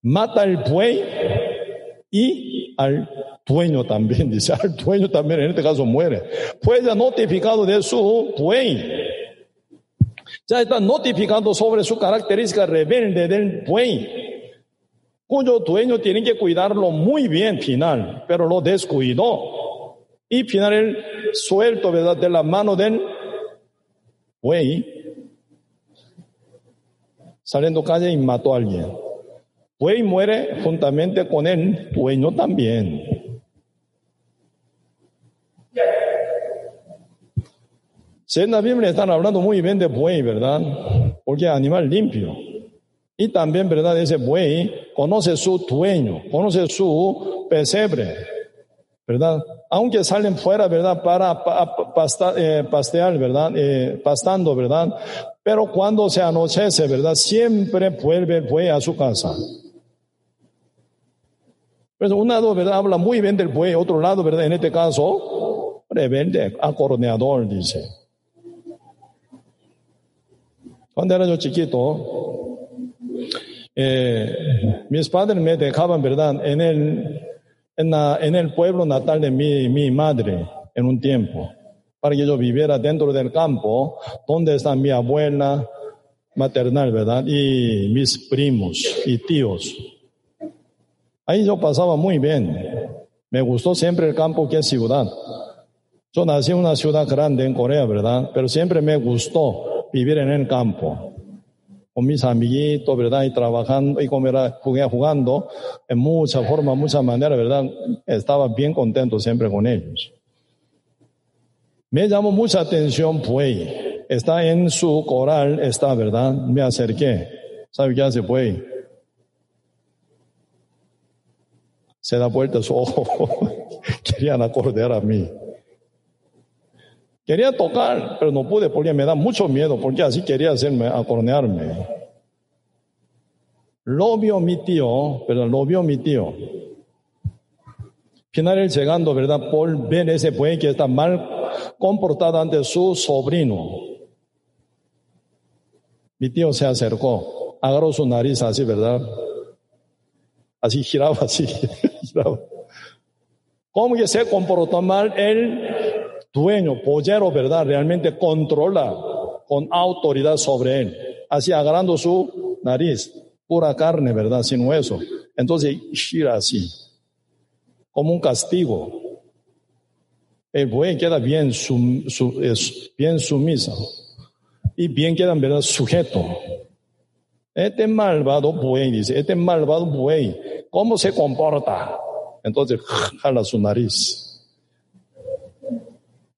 mata al buey y al dueño también, dice, al dueño también en este caso muere. Pues ya notificado de su buey. Ya está notificando sobre su característica rebelde del buey, cuyo dueño tiene que cuidarlo muy bien final, pero lo descuidó. Y final el suelto, ¿verdad? De la mano del buey, saliendo calle y mató a alguien. Buey muere juntamente con el dueño también. Si en la Biblia están hablando muy bien de buey, ¿verdad? Porque es animal limpio. Y también, ¿verdad? Ese buey conoce su dueño, conoce su pesebre, ¿verdad? Aunque salen fuera, ¿verdad? Para eh, pastear, ¿verdad? Eh, pastando, ¿verdad? Pero cuando se anochece, ¿verdad? Siempre vuelve el buey a su casa. Pero un lado, ¿verdad? Habla muy bien del buey, otro lado, ¿verdad? En este caso, rebelde, acorneador, dice. Cuando era yo chiquito, eh, mis padres me dejaban, ¿verdad?, en el, en, en el pueblo natal de mi, mi madre en un tiempo, para que yo viviera dentro del campo, donde está mi abuela maternal, ¿verdad?, y mis primos y tíos. Ahí yo pasaba muy bien. Me gustó siempre el campo que es ciudad. Yo nací en una ciudad grande en Corea, ¿verdad? Pero siempre me gustó vivir en el campo. Con mis amiguitos, ¿verdad? Y trabajando y jugando en muchas formas, muchas maneras, ¿verdad? Estaba bien contento siempre con ellos. Me llamó mucha atención, pues, está en su coral, está, ¿verdad? Me acerqué. ¿Sabe qué hace, pues? Se da vuelta su ojo. Querían acordar a mí. Quería tocar, pero no pude porque me da mucho miedo, porque así quería hacerme, acornearme. Lo vio mi tío, pero lo vio mi tío. Final llegando, ¿verdad? Por ver ese buey que está mal comportado ante su sobrino. Mi tío se acercó, agarró su nariz así, ¿verdad? Así giraba, así, giraba. ¿Cómo que se comportó mal él? Dueño, pollero, ¿verdad? Realmente controla con autoridad sobre él. Así agarrando su nariz, pura carne, ¿verdad? Sin hueso. Entonces gira así, como un castigo. El buey queda bien, bien sumiso y bien queda, ¿verdad? Sujeto. Este malvado buey, dice, este malvado buey, ¿cómo se comporta? Entonces jala su nariz.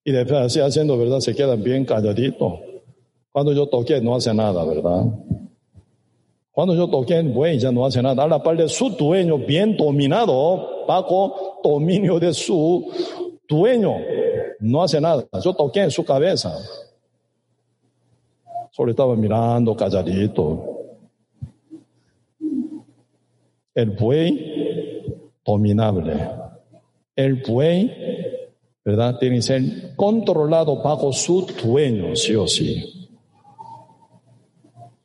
Y después así haciendo, ¿verdad? Se quedan bien calladitos. Cuando yo toqué, no hace nada, ¿verdad? Cuando yo toqué, buey, ya no hace nada. A la par de su dueño bien dominado, bajo dominio de su dueño, no hace nada. Yo toqué en su cabeza. Solo estaba mirando calladito. El buey dominable. El buey, ¿verdad? Que ser controlado bajo su dueño, sí o sí.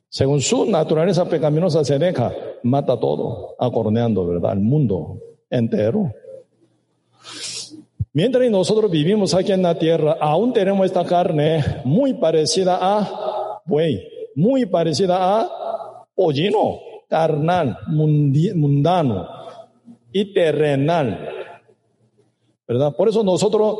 Según su naturaleza pecaminosa se deja, mata todo, acorneando, ¿verdad? El mundo entero. Mientras nosotros vivimos aquí en la tierra, aún tenemos esta carne muy parecida a buey, muy parecida a pollino, carnal, mundano y terrenal. ¿Verdad? Por eso nosotros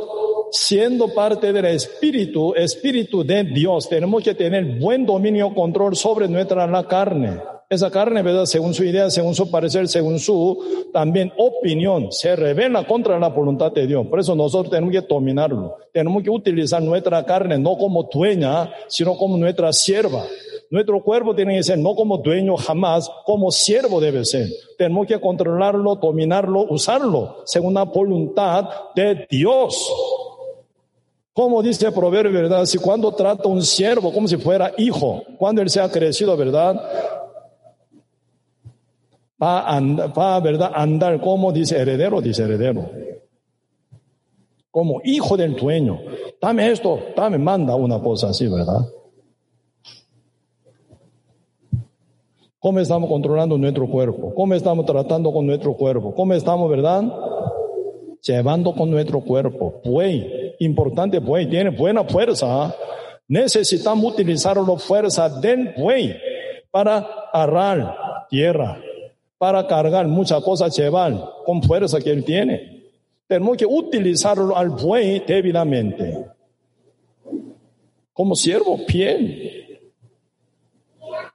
siendo parte del Espíritu, Espíritu de Dios, tenemos que tener buen dominio, control sobre nuestra la carne. Esa carne, ¿verdad? Según su idea, según su parecer, según su también opinión, se revela contra la voluntad de Dios. Por eso nosotros tenemos que dominarlo. Tenemos que utilizar nuestra carne no como dueña, sino como nuestra sierva. Nuestro cuerpo tiene que ser no como dueño jamás, como siervo debe ser. Tenemos que controlarlo, dominarlo, usarlo según la voluntad de Dios. Como dice el proverbio, ¿verdad? Si cuando trata un siervo como si fuera hijo, cuando él se ha crecido, ¿verdad? Va a, andar, va ¿verdad? andar como dice heredero, dice heredero. Como hijo del dueño. Dame esto, dame, manda una cosa así, ¿verdad? ¿Cómo estamos controlando nuestro cuerpo? ¿Cómo estamos tratando con nuestro cuerpo? ¿Cómo estamos, verdad? Llevando con nuestro cuerpo. Buey, importante buey, tiene buena fuerza. Necesitamos utilizar la fuerza del buey para arar tierra, para cargar muchas cosas, llevar con fuerza que él tiene. Tenemos que utilizarlo al buey debidamente. Como siervo, piel.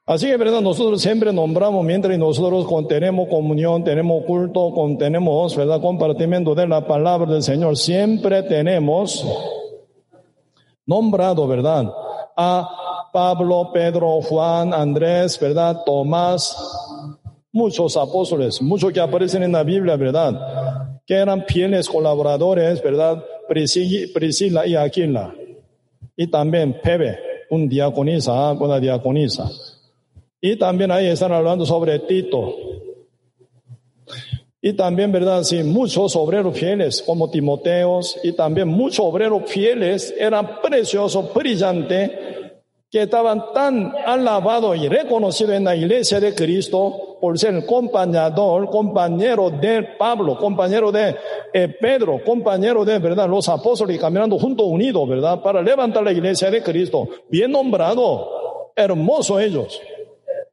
Así que, verdad, nosotros siempre nombramos mientras nosotros tenemos comunión, tenemos culto, tenemos, verdad, compartimiento de la palabra del Señor, siempre tenemos nombrado, verdad, a Pablo, Pedro, Juan, Andrés, verdad, Tomás, muchos apóstoles, muchos que aparecen en la Biblia, verdad, que eran fieles colaboradores, verdad, Priscila y Aquila, y también Pepe, un diaconisa, una diaconisa. Y también ahí están hablando sobre Tito. Y también, ¿verdad? Sí, muchos obreros fieles como Timoteos y también muchos obreros fieles eran preciosos, brillantes, que estaban tan alabados y reconocidos en la iglesia de Cristo por ser compañero, compañero de Pablo, compañero de eh, Pedro, compañero de, ¿verdad? Los apóstoles caminando juntos unidos, ¿verdad? Para levantar la iglesia de Cristo. Bien nombrado, hermoso ellos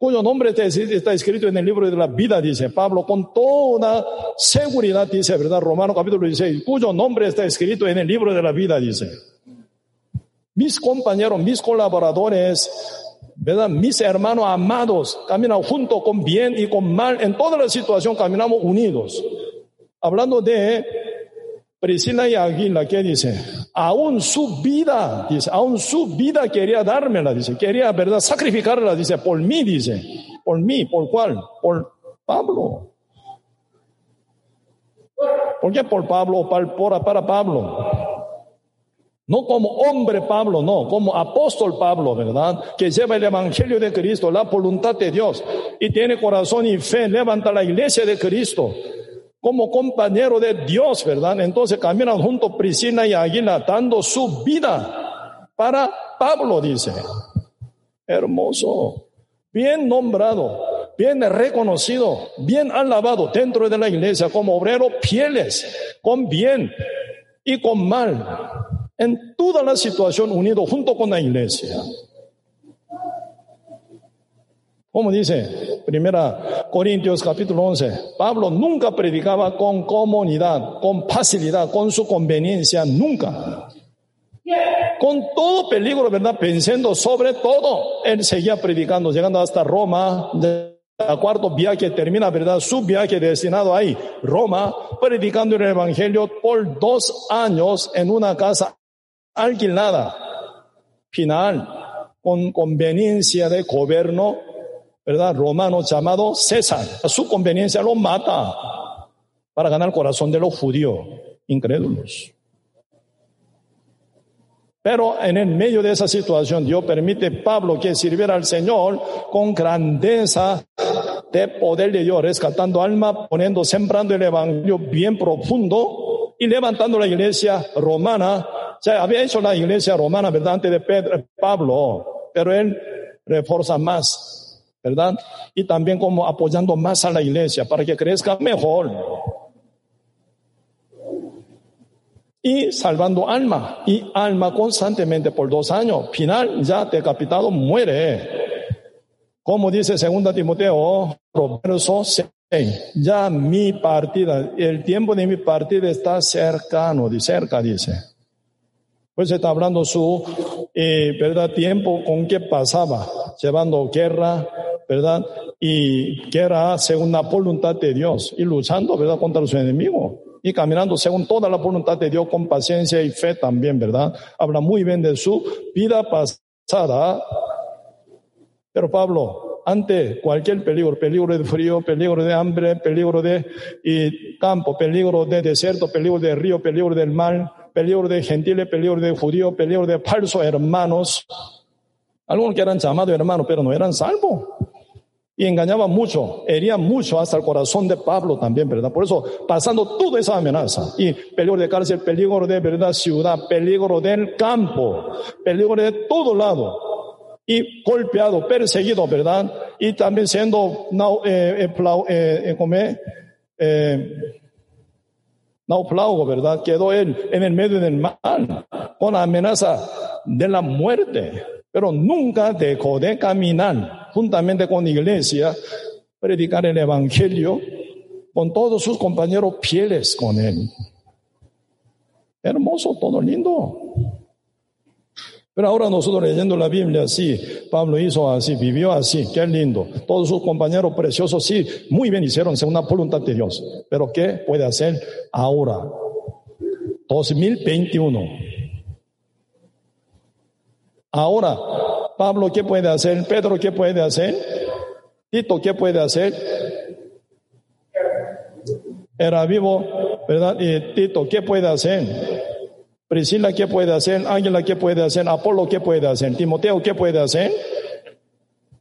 cuyo nombre está escrito en el libro de la vida, dice Pablo, con toda seguridad, dice, ¿verdad? Romano capítulo 16, cuyo nombre está escrito en el libro de la vida, dice. Mis compañeros, mis colaboradores, ¿verdad? Mis hermanos amados, caminan junto con bien y con mal, en toda la situación caminamos unidos. Hablando de Priscila y Aguila, ¿qué dice? Aún su vida, dice, aún su vida quería dármela, dice, quería, ¿verdad? Sacrificarla, dice, por mí, dice, por mí, ¿por cuál? Por Pablo. ¿Por qué por Pablo o para, para Pablo? No como hombre Pablo, no, como apóstol Pablo, ¿verdad? Que lleva el Evangelio de Cristo, la voluntad de Dios, y tiene corazón y fe, levanta la iglesia de Cristo como compañero de Dios, ¿verdad? Entonces caminan junto Priscila y Aguila dando su vida para Pablo, dice. Hermoso, bien nombrado, bien reconocido, bien alabado dentro de la iglesia como obrero fieles, con bien y con mal, en toda la situación unido junto con la iglesia. Como dice Primera Corintios capítulo 11, Pablo nunca predicaba con comunidad, con facilidad, con su conveniencia, nunca. Con todo peligro, ¿verdad? Pensando sobre todo, él seguía predicando, llegando hasta Roma, cuarto viaje termina, ¿verdad? Su viaje destinado ahí, Roma, predicando el Evangelio por dos años en una casa alquilada. Final, con conveniencia de gobierno, ¿verdad? Romano llamado César. A su conveniencia lo mata para ganar el corazón de los judíos incrédulos. Pero en el medio de esa situación, Dios permite Pablo que sirviera al Señor con grandeza de poder de Dios, rescatando alma, poniendo, sembrando el evangelio bien profundo y levantando la iglesia romana. O sea, había hecho la iglesia romana, ¿verdad? Antes de Pedro, Pablo, pero él refuerza más, ¿verdad? Y también como apoyando más a la iglesia para que crezca mejor. y salvando alma y alma constantemente por dos años. Final, ya decapitado, muere. Como dice segunda Timoteo, verso 6, ya mi partida, el tiempo de mi partida está cercano, de cerca dice. Pues está hablando su, eh, ¿verdad? Tiempo con que pasaba, llevando guerra, ¿verdad? Y guerra según la voluntad de Dios y luchando, ¿verdad? Contra su enemigo y caminando según toda la voluntad de Dios con paciencia y fe también, ¿verdad? Habla muy bien de su vida pasada. Pero Pablo, ante cualquier peligro, peligro de frío, peligro de hambre, peligro de campo, peligro de desierto, peligro de río, peligro del mal, peligro de gentiles, peligro de judíos, peligro de falsos hermanos, algunos que eran llamados hermanos, pero no eran salvos y engañaba mucho, hería mucho hasta el corazón de Pablo también, ¿verdad? Por eso, pasando toda esa amenaza y peligro de cárcel, peligro de verdad ciudad, peligro del campo, peligro de todo lado y golpeado, perseguido, ¿verdad? Y también siendo eh, eh, eh, eh, naufrago, ¿verdad? Quedó él en el medio del mal con la amenaza de la muerte pero nunca dejó de caminar juntamente con la iglesia, predicar el Evangelio con todos sus compañeros fieles con él. Hermoso, todo lindo. Pero ahora nosotros leyendo la Biblia así, Pablo hizo así, vivió así, qué lindo. Todos sus compañeros preciosos, sí, muy bien hicieron según la voluntad de Dios. Pero ¿qué puede hacer ahora? 2021. Ahora, Pablo, ¿qué puede hacer? Pedro, ¿qué puede hacer? Tito, ¿qué puede hacer? Era vivo, ¿verdad? Y Tito, ¿qué puede hacer? Priscila, ¿qué puede hacer? Ángela, ¿qué puede hacer? Apolo, ¿qué puede hacer? Timoteo, ¿qué puede hacer?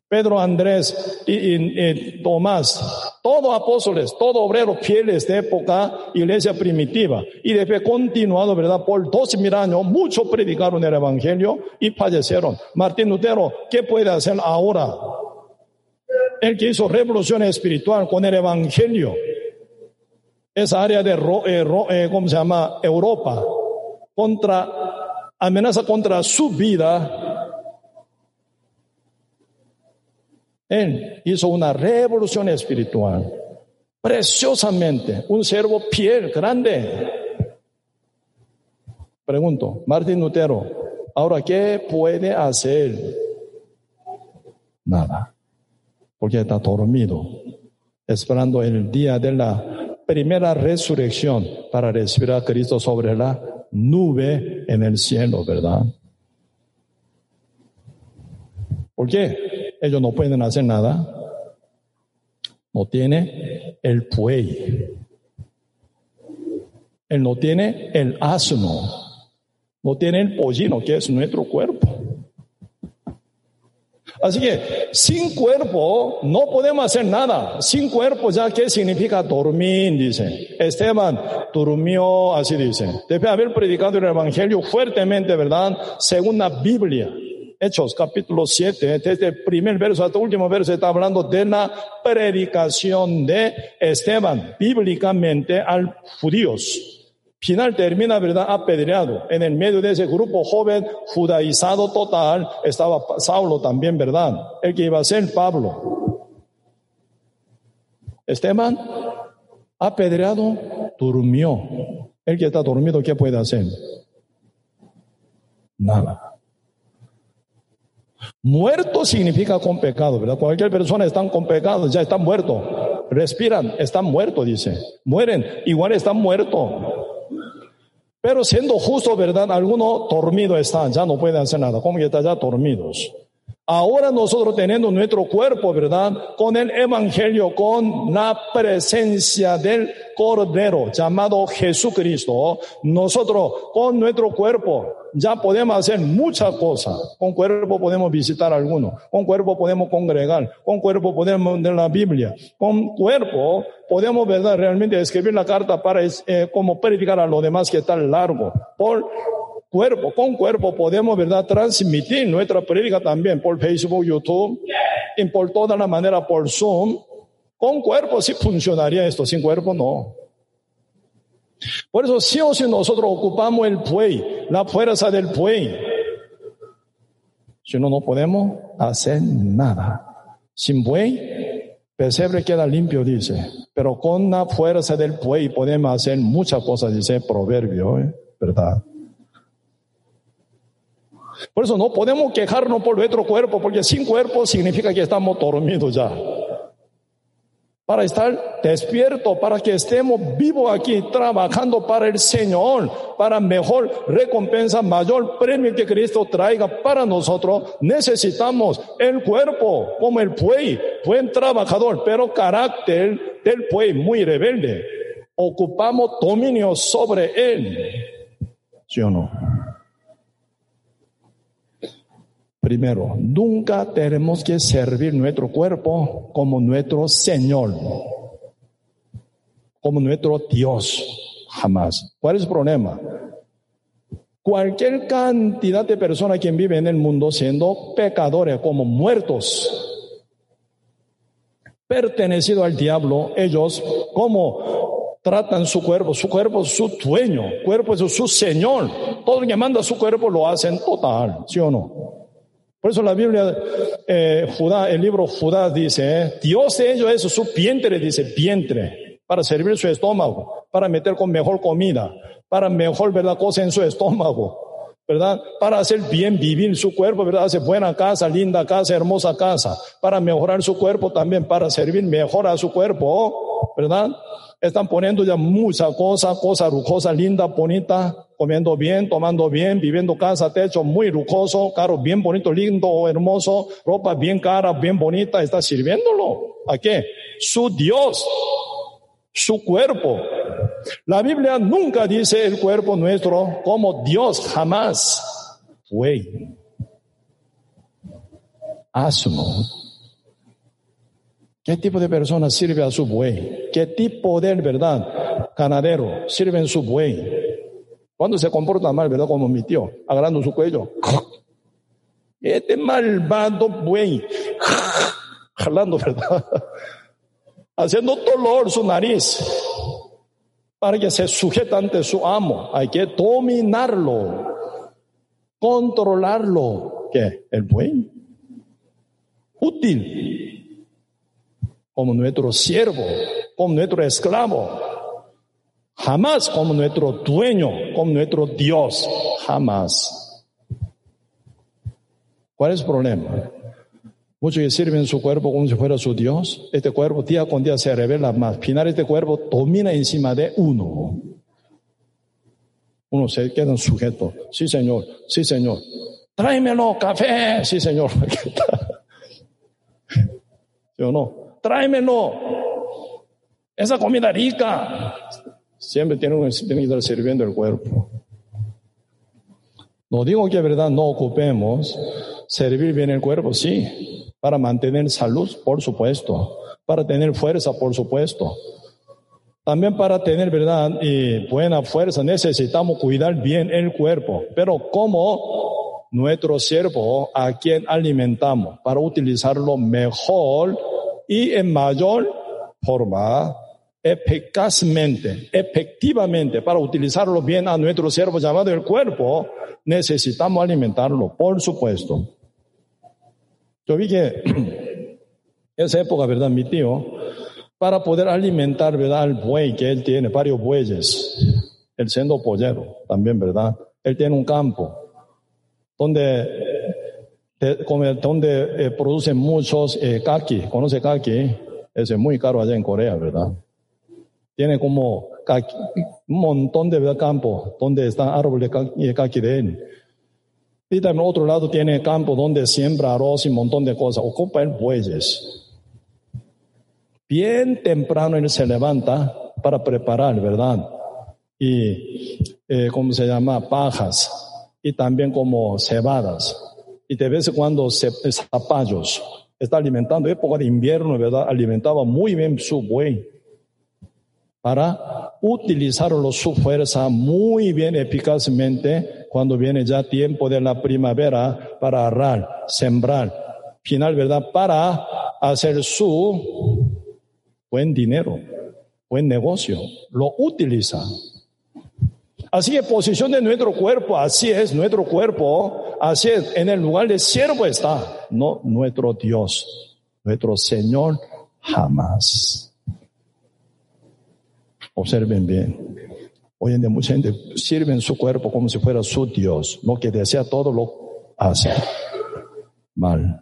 Pedro, Andrés y, Tomás, todos apóstoles, todos obreros fieles de época, iglesia primitiva. Y después continuado, ¿verdad? Por dos mil años, muchos predicaron el evangelio y fallecieron. Martín Lutero, ¿qué puede hacer ahora? El que hizo revolución espiritual con el evangelio. Esa área de, eh, eh, ¿cómo se llama? Europa. Contra, amenaza contra su vida Él hizo una revolución espiritual. Preciosamente, un servo piel grande. Pregunto, Martín Lutero, ahora qué puede hacer? Nada, porque está dormido, esperando el día de la primera resurrección para recibir a Cristo sobre la nube en el cielo, ¿verdad? ¿Por qué? Ellos no pueden hacer nada. No tiene el buey. Él no tiene el asno. No tiene el pollino, que es nuestro cuerpo. Así que sin cuerpo no podemos hacer nada. Sin cuerpo ya qué significa dormir, dice. Esteban durmió, así dice. Debe haber predicado el Evangelio fuertemente, ¿verdad? Según la Biblia. Hechos capítulo 7, desde el primer verso hasta el último verso está hablando de la predicación de Esteban bíblicamente al judíos. Final termina, ¿verdad? Apedreado. En el medio de ese grupo joven judaizado total estaba Saulo también, ¿verdad? El que iba a ser Pablo. Esteban, apedreado, durmió. El que está dormido, ¿qué puede hacer? Nada. Muerto significa con pecado, ¿verdad? Cualquier persona está con pecado, ya está muerto. Respiran, están muertos, dice. Mueren, igual están muertos. Pero siendo justo, ¿verdad? Algunos dormidos están, ya no pueden hacer nada, como que están ya dormidos. Ahora nosotros teniendo nuestro cuerpo, ¿verdad? Con el Evangelio, con la presencia del Cordero llamado Jesucristo, nosotros con nuestro cuerpo ya podemos hacer muchas cosas. Con cuerpo podemos visitar a alguno, con cuerpo podemos congregar, con cuerpo podemos leer la Biblia, con cuerpo podemos, ¿verdad? Realmente escribir la carta para eh, como predicar a los demás que están largo. Por cuerpo, con cuerpo podemos, ¿verdad?, transmitir nuestra prédica también por Facebook, YouTube, y por toda la manera por Zoom. Con cuerpo sí funcionaría esto, sin cuerpo no. Por eso sí o sí nosotros ocupamos el buey, la fuerza del buey. Si no, no podemos hacer nada. Sin buey, pesebre queda limpio, dice. Pero con la fuerza del buey podemos hacer muchas cosas, dice el proverbio, ¿eh? ¿verdad? Por eso no podemos quejarnos por nuestro cuerpo, porque sin cuerpo significa que estamos dormidos ya. Para estar despierto, para que estemos vivos aquí, trabajando para el Señor, para mejor recompensa, mayor premio que Cristo traiga para nosotros, necesitamos el cuerpo como el buey, buen trabajador, pero carácter del buey muy rebelde. Ocupamos dominio sobre él. ¿Sí o no? Primero, nunca tenemos que servir nuestro cuerpo como nuestro Señor, como nuestro Dios, jamás. ¿Cuál es el problema? Cualquier cantidad de personas que viven en el mundo siendo pecadores, como muertos, pertenecido al diablo, ellos como tratan su cuerpo, su cuerpo es su dueño, cuerpo es su Señor. Todo lo que manda su cuerpo lo hacen total, ¿sí o no? Por eso la Biblia, eh, Judá, el libro Judá dice, eh, Dios de ellos es su vientre, dice vientre, para servir su estómago, para meter con mejor comida, para mejor ver la cosa en su estómago, ¿verdad? Para hacer bien vivir su cuerpo, ¿verdad? Hacer buena casa, linda casa, hermosa casa, para mejorar su cuerpo también, para servir mejor a su cuerpo, ¿verdad? Están poniendo ya muchas cosas, cosas lujosas, lindas, bonitas, comiendo bien, tomando bien, viviendo casa, techo muy lujoso, carro bien bonito, lindo, hermoso, ropa bien cara, bien bonita, está sirviéndolo. ¿A qué? Su Dios, su cuerpo. La Biblia nunca dice el cuerpo nuestro como Dios, jamás fue. Asumo ¿Qué tipo de persona sirve a su buey? ¿Qué tipo de, verdad, ganadero sirve en su buey? Cuando se comporta mal, ¿verdad? Como mi tío, agarrando su cuello. Este malvado buey, jalando, ¿verdad? Haciendo dolor su nariz para que se sujete ante su amo. Hay que dominarlo, controlarlo. ¿Qué? El buey. Útil como nuestro siervo, como nuestro esclavo, jamás como nuestro dueño, como nuestro Dios, jamás. ¿Cuál es el problema? Muchos que sirven su cuerpo como si fuera su Dios. Este cuerpo día con día se revela más. Al final este cuerpo domina encima de uno. Uno se queda sujeto. Sí, Señor. Sí, Señor. Tráemelo, café. Sí, Señor. ¿Sí o no? tráemelo. Esa comida rica. Siempre tiene un espíritu sirviendo el cuerpo. No digo que verdad no ocupemos servir bien el cuerpo, sí, para mantener salud, por supuesto, para tener fuerza, por supuesto. También para tener verdad y buena fuerza necesitamos cuidar bien el cuerpo, pero como nuestro siervo a quien alimentamos para utilizarlo mejor y en mayor forma, eficazmente, efectivamente, para utilizarlo bien a nuestro siervo llamado el cuerpo, necesitamos alimentarlo, por supuesto. Yo vi que esa época, ¿verdad? Mi tío, para poder alimentar, ¿verdad? Al buey que él tiene, varios bueyes, el siendo pollero también, ¿verdad? Él tiene un campo donde donde eh, producen muchos eh, kaki. ¿Conoce kaki? Es muy caro allá en Corea, ¿verdad? Tiene como un montón de campo donde están árboles de kaki de él. Y también otro lado tiene campo donde siembra arroz y un montón de cosas. Ocupa el bueyes. Bien temprano él se levanta para preparar, ¿verdad? Y, eh, ¿cómo se llama? Pajas. Y también como cebadas. Y de vez en cuando zapallos. Está alimentando. Época de invierno, ¿verdad? Alimentaba muy bien su buey para utilizarlo su fuerza muy bien eficazmente cuando viene ya tiempo de la primavera para arar, sembrar, final, ¿verdad? Para hacer su buen dinero, buen negocio, lo utiliza. Así es posición de nuestro cuerpo, así es nuestro cuerpo, así es, en el lugar de siervo está, no nuestro Dios, nuestro Señor jamás. Observen bien. Hoy en día mucha gente sirve en su cuerpo como si fuera su Dios. Lo que desea todo lo hace mal.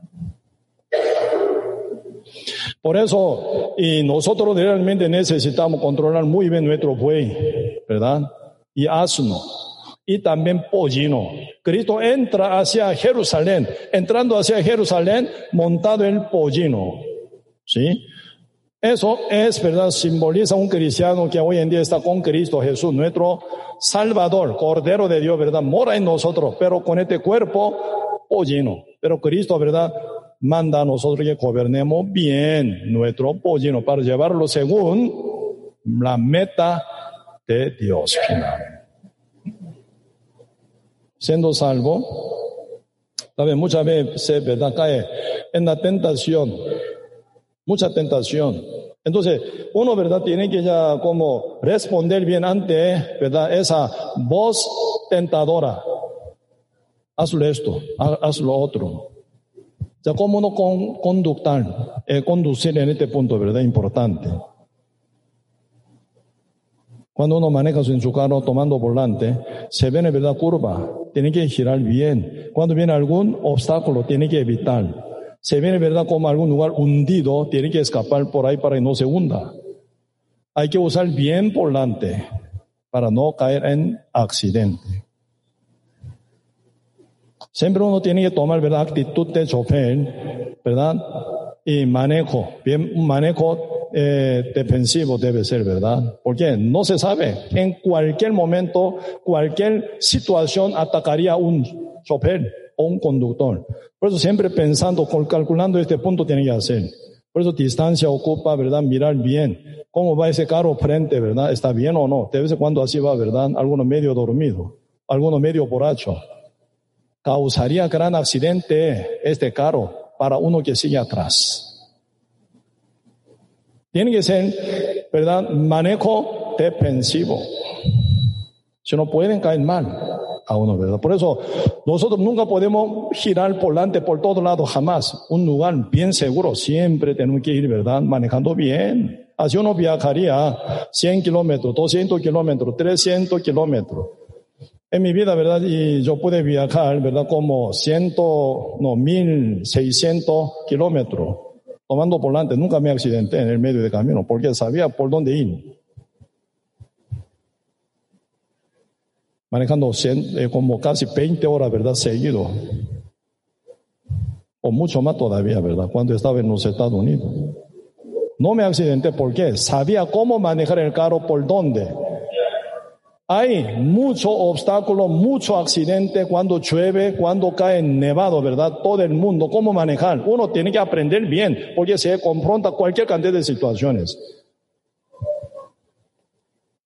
Por eso, y nosotros realmente necesitamos controlar muy bien nuestro buey, ¿verdad? Y asno, y también pollino. Cristo entra hacia Jerusalén, entrando hacia Jerusalén, montado el pollino, ¿sí? Eso es, ¿verdad? Simboliza un cristiano que hoy en día está con Cristo Jesús, nuestro Salvador, Cordero de Dios, ¿verdad? Mora en nosotros, pero con este cuerpo pollino. Pero Cristo, ¿verdad? Manda a nosotros que gobernemos bien nuestro pollino para llevarlo según la meta de Dios Siendo salvo, también muchas veces, ¿verdad? Cae en la tentación mucha tentación. Entonces, uno, ¿verdad? Tiene que ya como responder bien ante, ¿verdad? Esa voz tentadora. Hazlo esto, haz lo otro. Ya como uno con, conductar, eh, conducir en este punto, ¿verdad? Importante. Cuando uno maneja en su carro tomando volante, se viene, ¿verdad? Curva, tiene que girar bien. Cuando viene algún obstáculo, tiene que evitar se viene, ¿verdad?, como algún lugar hundido, tiene que escapar por ahí para que no se hunda. Hay que usar bien volante para no caer en accidente. Siempre uno tiene que tomar, ¿verdad?, actitud de chofer, ¿verdad? Y manejo, bien, un manejo eh, defensivo debe ser, ¿verdad? Porque no se sabe. En cualquier momento, cualquier situación atacaría un chofer un conductor. Por eso siempre pensando, calculando este punto tiene que hacer. Por eso distancia ocupa, ¿verdad? Mirar bien. ¿Cómo va ese carro frente, verdad? ¿Está bien o no? De vez en cuando así va, ¿verdad? Alguno medio dormido, alguno medio borracho. Causaría gran accidente este carro para uno que sigue atrás. Tiene que ser, ¿verdad? Manejo defensivo. Si no pueden caer mal a uno, ¿verdad? Por eso nosotros nunca podemos girar por delante por todo lado, jamás. Un lugar bien seguro, siempre tenemos que ir, ¿verdad? Manejando bien. Así uno viajaría 100 kilómetros, 200 kilómetros, 300 kilómetros. En mi vida, ¿verdad? Y yo pude viajar, ¿verdad? Como 100, no, 1600 kilómetros. Tomando por delante, nunca me accidenté en el medio de camino porque sabía por dónde ir. Manejando eh, como casi 20 horas, ¿verdad? Seguido. O mucho más todavía, ¿verdad? Cuando estaba en los Estados Unidos. No me accidenté, ¿por qué? Sabía cómo manejar el carro, por dónde. Hay mucho obstáculo, mucho accidente cuando llueve, cuando cae nevado, ¿verdad? Todo el mundo, cómo manejar. Uno tiene que aprender bien, porque se confronta cualquier cantidad de situaciones.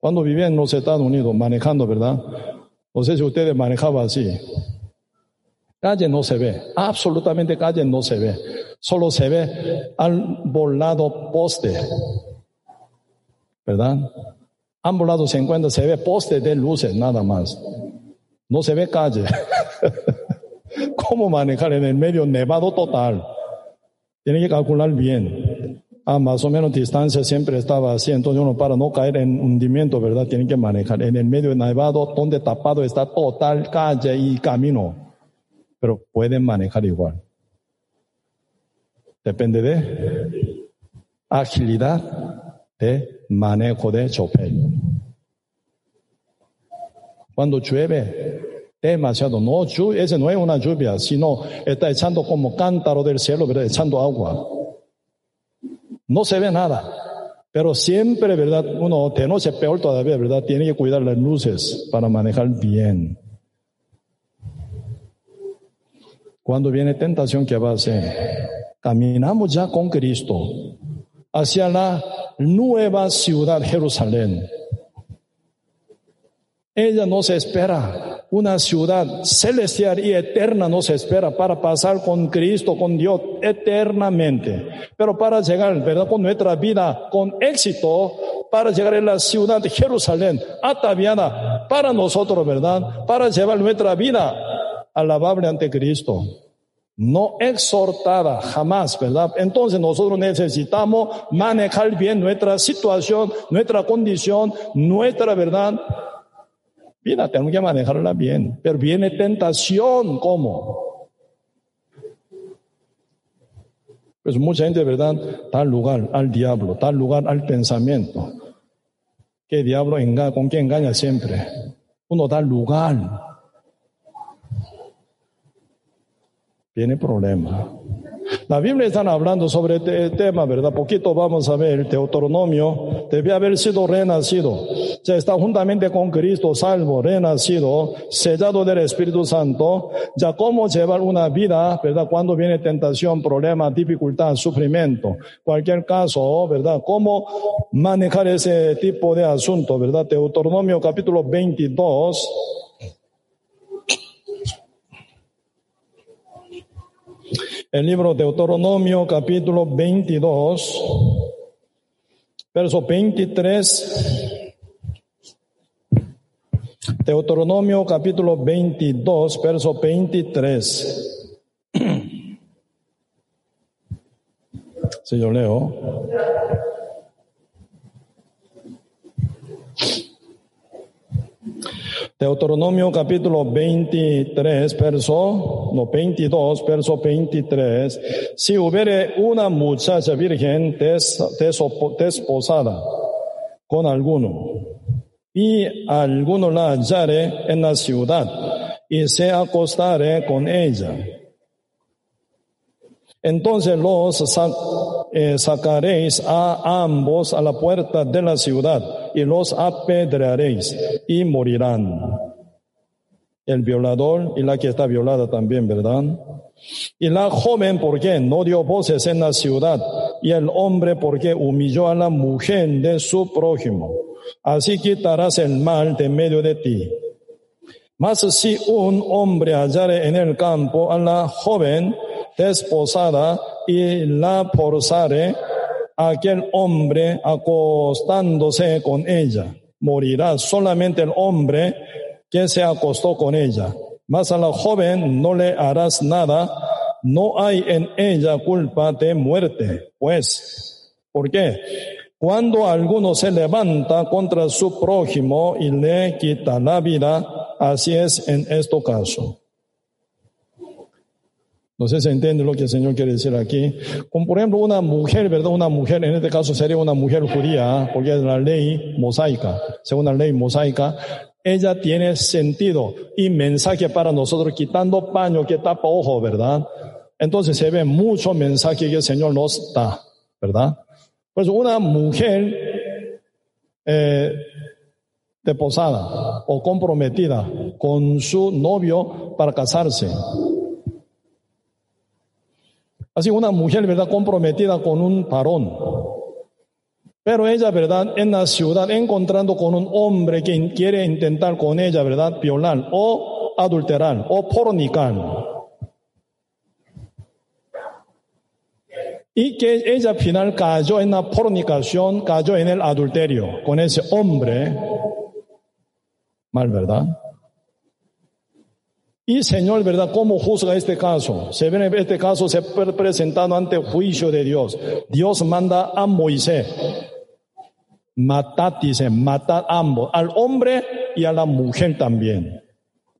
Cuando vivía en los Estados Unidos manejando, ¿verdad? No sé si ustedes manejaban así. Calle no se ve, absolutamente calle no se ve. Solo se ve al volado poste. ¿Verdad? Lados se encuentra, se ve poste de luces, nada más. No se ve calle. ¿Cómo manejar en el medio nevado total? Tiene que calcular bien a más o menos distancia siempre estaba así, entonces uno para no caer en hundimiento, ¿verdad? Tiene que manejar en el medio de nevado, donde tapado está total calle y camino. pero pueden manejar igual. Depende de agilidad de manejo de chofer. Cuando llueve demasiado, no, ese no es una lluvia, sino está echando como cántaro del cielo, ¿verdad? echando agua. No se ve nada. Pero siempre, ¿verdad? Uno de noche peor todavía, ¿verdad? Tiene que cuidar las luces para manejar bien. Cuando viene tentación, ¿qué va a hacer? Caminamos ya con Cristo hacia la nueva ciudad Jerusalén. Ella nos espera, una ciudad celestial y eterna nos espera para pasar con Cristo, con Dios eternamente. Pero para llegar, ¿verdad? Con nuestra vida, con éxito, para llegar a la ciudad de Jerusalén, ataviada para nosotros, ¿verdad? Para llevar nuestra vida alabable ante Cristo. No exhortada jamás, ¿verdad? Entonces nosotros necesitamos manejar bien nuestra situación, nuestra condición, nuestra verdad Vida tenemos que manejarla bien. Pero viene tentación, ¿cómo? Pues mucha gente, ¿verdad? Da lugar al diablo, da lugar al pensamiento. ¿Qué diablo engaña? ¿Con quién engaña siempre? Uno da lugar. Viene problema. La Biblia está hablando sobre este tema, ¿verdad? Poquito vamos a ver. Deuteronomio debe haber sido renacido. Ya está juntamente con Cristo, salvo, renacido, sellado del Espíritu Santo. Ya cómo llevar una vida, ¿verdad? Cuando viene tentación, problema, dificultad, sufrimiento. Cualquier caso, ¿verdad? Cómo manejar ese tipo de asunto, ¿verdad? Deuteronomio capítulo 22 El libro de Deuteronomio capítulo 22, verso 23. Deuteronomio capítulo 22, verso 23. Si yo leo. Deuteronomio capítulo 23, verso, no, 22, verso 23. Si hubiere una muchacha virgen desposada con alguno y alguno la hallare en la ciudad y se acostare con ella, entonces los eh, sacaréis a ambos a la puerta de la ciudad y los apedrearéis y morirán. El violador y la que está violada también, ¿verdad? Y la joven, porque no dio voces en la ciudad? Y el hombre, porque humilló a la mujer de su prójimo. Así quitarás el mal de medio de ti. Mas si un hombre hallare en el campo a la joven, desposada y la forzare, aquel hombre acostándose con ella. Morirá solamente el hombre que se acostó con ella. Mas a la joven no le harás nada, no hay en ella culpa de muerte. Pues, ¿por qué? Cuando alguno se levanta contra su prójimo y le quita la vida, así es en este caso. No sé si entiende lo que el Señor quiere decir aquí. Como por ejemplo una mujer, ¿verdad? Una mujer, en este caso sería una mujer judía, porque es la ley mosaica, según la ley mosaica, ella tiene sentido y mensaje para nosotros, quitando paño que tapa ojo, ¿verdad? Entonces se ve mucho mensaje que el Señor nos da, ¿verdad? Pues una mujer eh, deposada o comprometida con su novio para casarse Así una mujer, ¿verdad? Comprometida con un varón. Pero ella, ¿verdad? En la ciudad encontrando con un hombre que quiere intentar con ella, ¿verdad? Violar o adulterar o fornicar. Y que ella al final cayó en la fornicación, cayó en el adulterio con ese hombre. Mal, ¿verdad? Y Señor, ¿verdad? ¿Cómo juzga este caso? Se ve este caso se presentado ante el juicio de Dios. Dios manda a Moisés. Matad, dice, matad ambos, al hombre y a la mujer también.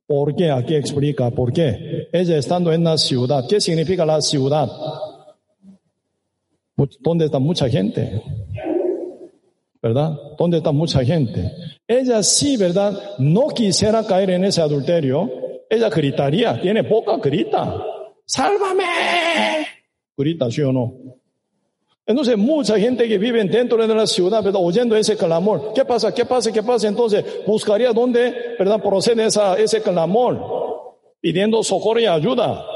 ¿Por qué? Aquí explica por qué. Ella estando en la ciudad. ¿Qué significa la ciudad? ¿Dónde está mucha gente? ¿Verdad? ¿Dónde está mucha gente? Ella sí, ¿verdad? No quisiera caer en ese adulterio. Ella gritaría, tiene poca grita. ¡Sálvame! Grita, ¿sí o no? Entonces, mucha gente que vive dentro de la ciudad, ¿verdad? Oyendo ese clamor. ¿Qué pasa? ¿Qué pasa? ¿Qué pasa? Entonces, buscaría dónde, ¿verdad? Procede esa, ese clamor, pidiendo socorro y ayuda.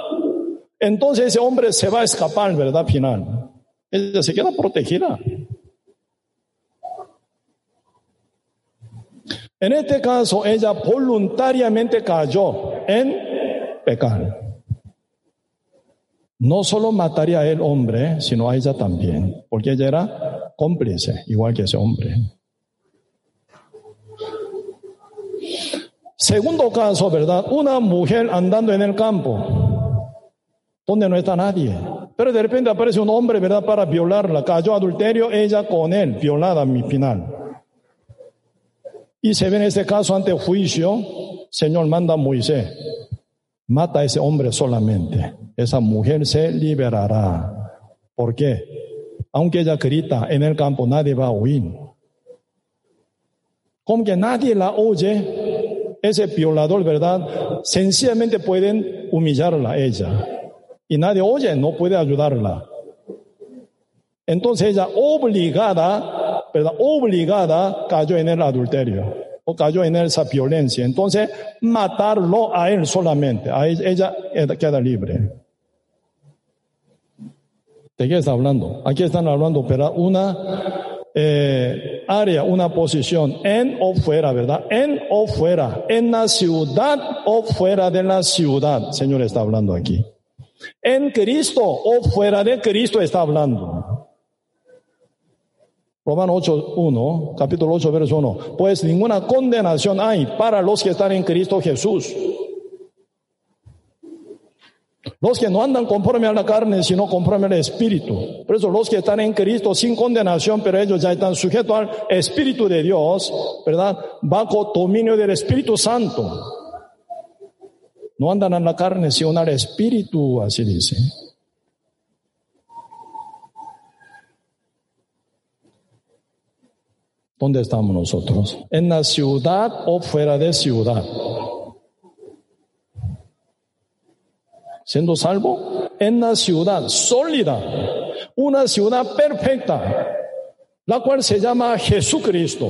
Entonces, ese hombre se va a escapar, ¿verdad? Final. Ella se queda protegida. En este caso, ella voluntariamente cayó en pecado. No solo mataría a el hombre, sino a ella también, porque ella era cómplice, igual que ese hombre. Segundo caso, ¿verdad? Una mujer andando en el campo, donde no está nadie. Pero de repente aparece un hombre, ¿verdad? Para violarla. Cayó adulterio, ella con él, violada mi final. Y se ve en este caso ante juicio, Señor manda a Moisés, mata a ese hombre solamente. Esa mujer se liberará. ¿Por qué? Aunque ella grita en el campo, nadie va a oír. Como que nadie la oye, ese violador, ¿verdad? Sencillamente pueden humillarla a ella y nadie oye, no puede ayudarla. Entonces ella obligada, Obligada cayó en el adulterio o cayó en esa violencia. Entonces matarlo a él solamente, a ella, queda libre. ¿De qué está hablando? Aquí están hablando, pero una eh, área, una posición en o fuera, ¿verdad? En o fuera, en la ciudad o fuera de la ciudad. Señor está hablando aquí. En Cristo o fuera de Cristo está hablando. Romanos 8, 1, capítulo 8, verso 1. Pues ninguna condenación hay para los que están en Cristo Jesús. Los que no andan conforme a la carne, sino conforme al Espíritu. Por eso los que están en Cristo sin condenación, pero ellos ya están sujetos al Espíritu de Dios, ¿verdad? Bajo dominio del Espíritu Santo. No andan en la carne, sino al espíritu, así dice. ¿Dónde estamos nosotros? ¿En la ciudad o fuera de ciudad? Siendo salvo en la ciudad sólida, una ciudad perfecta, la cual se llama Jesucristo.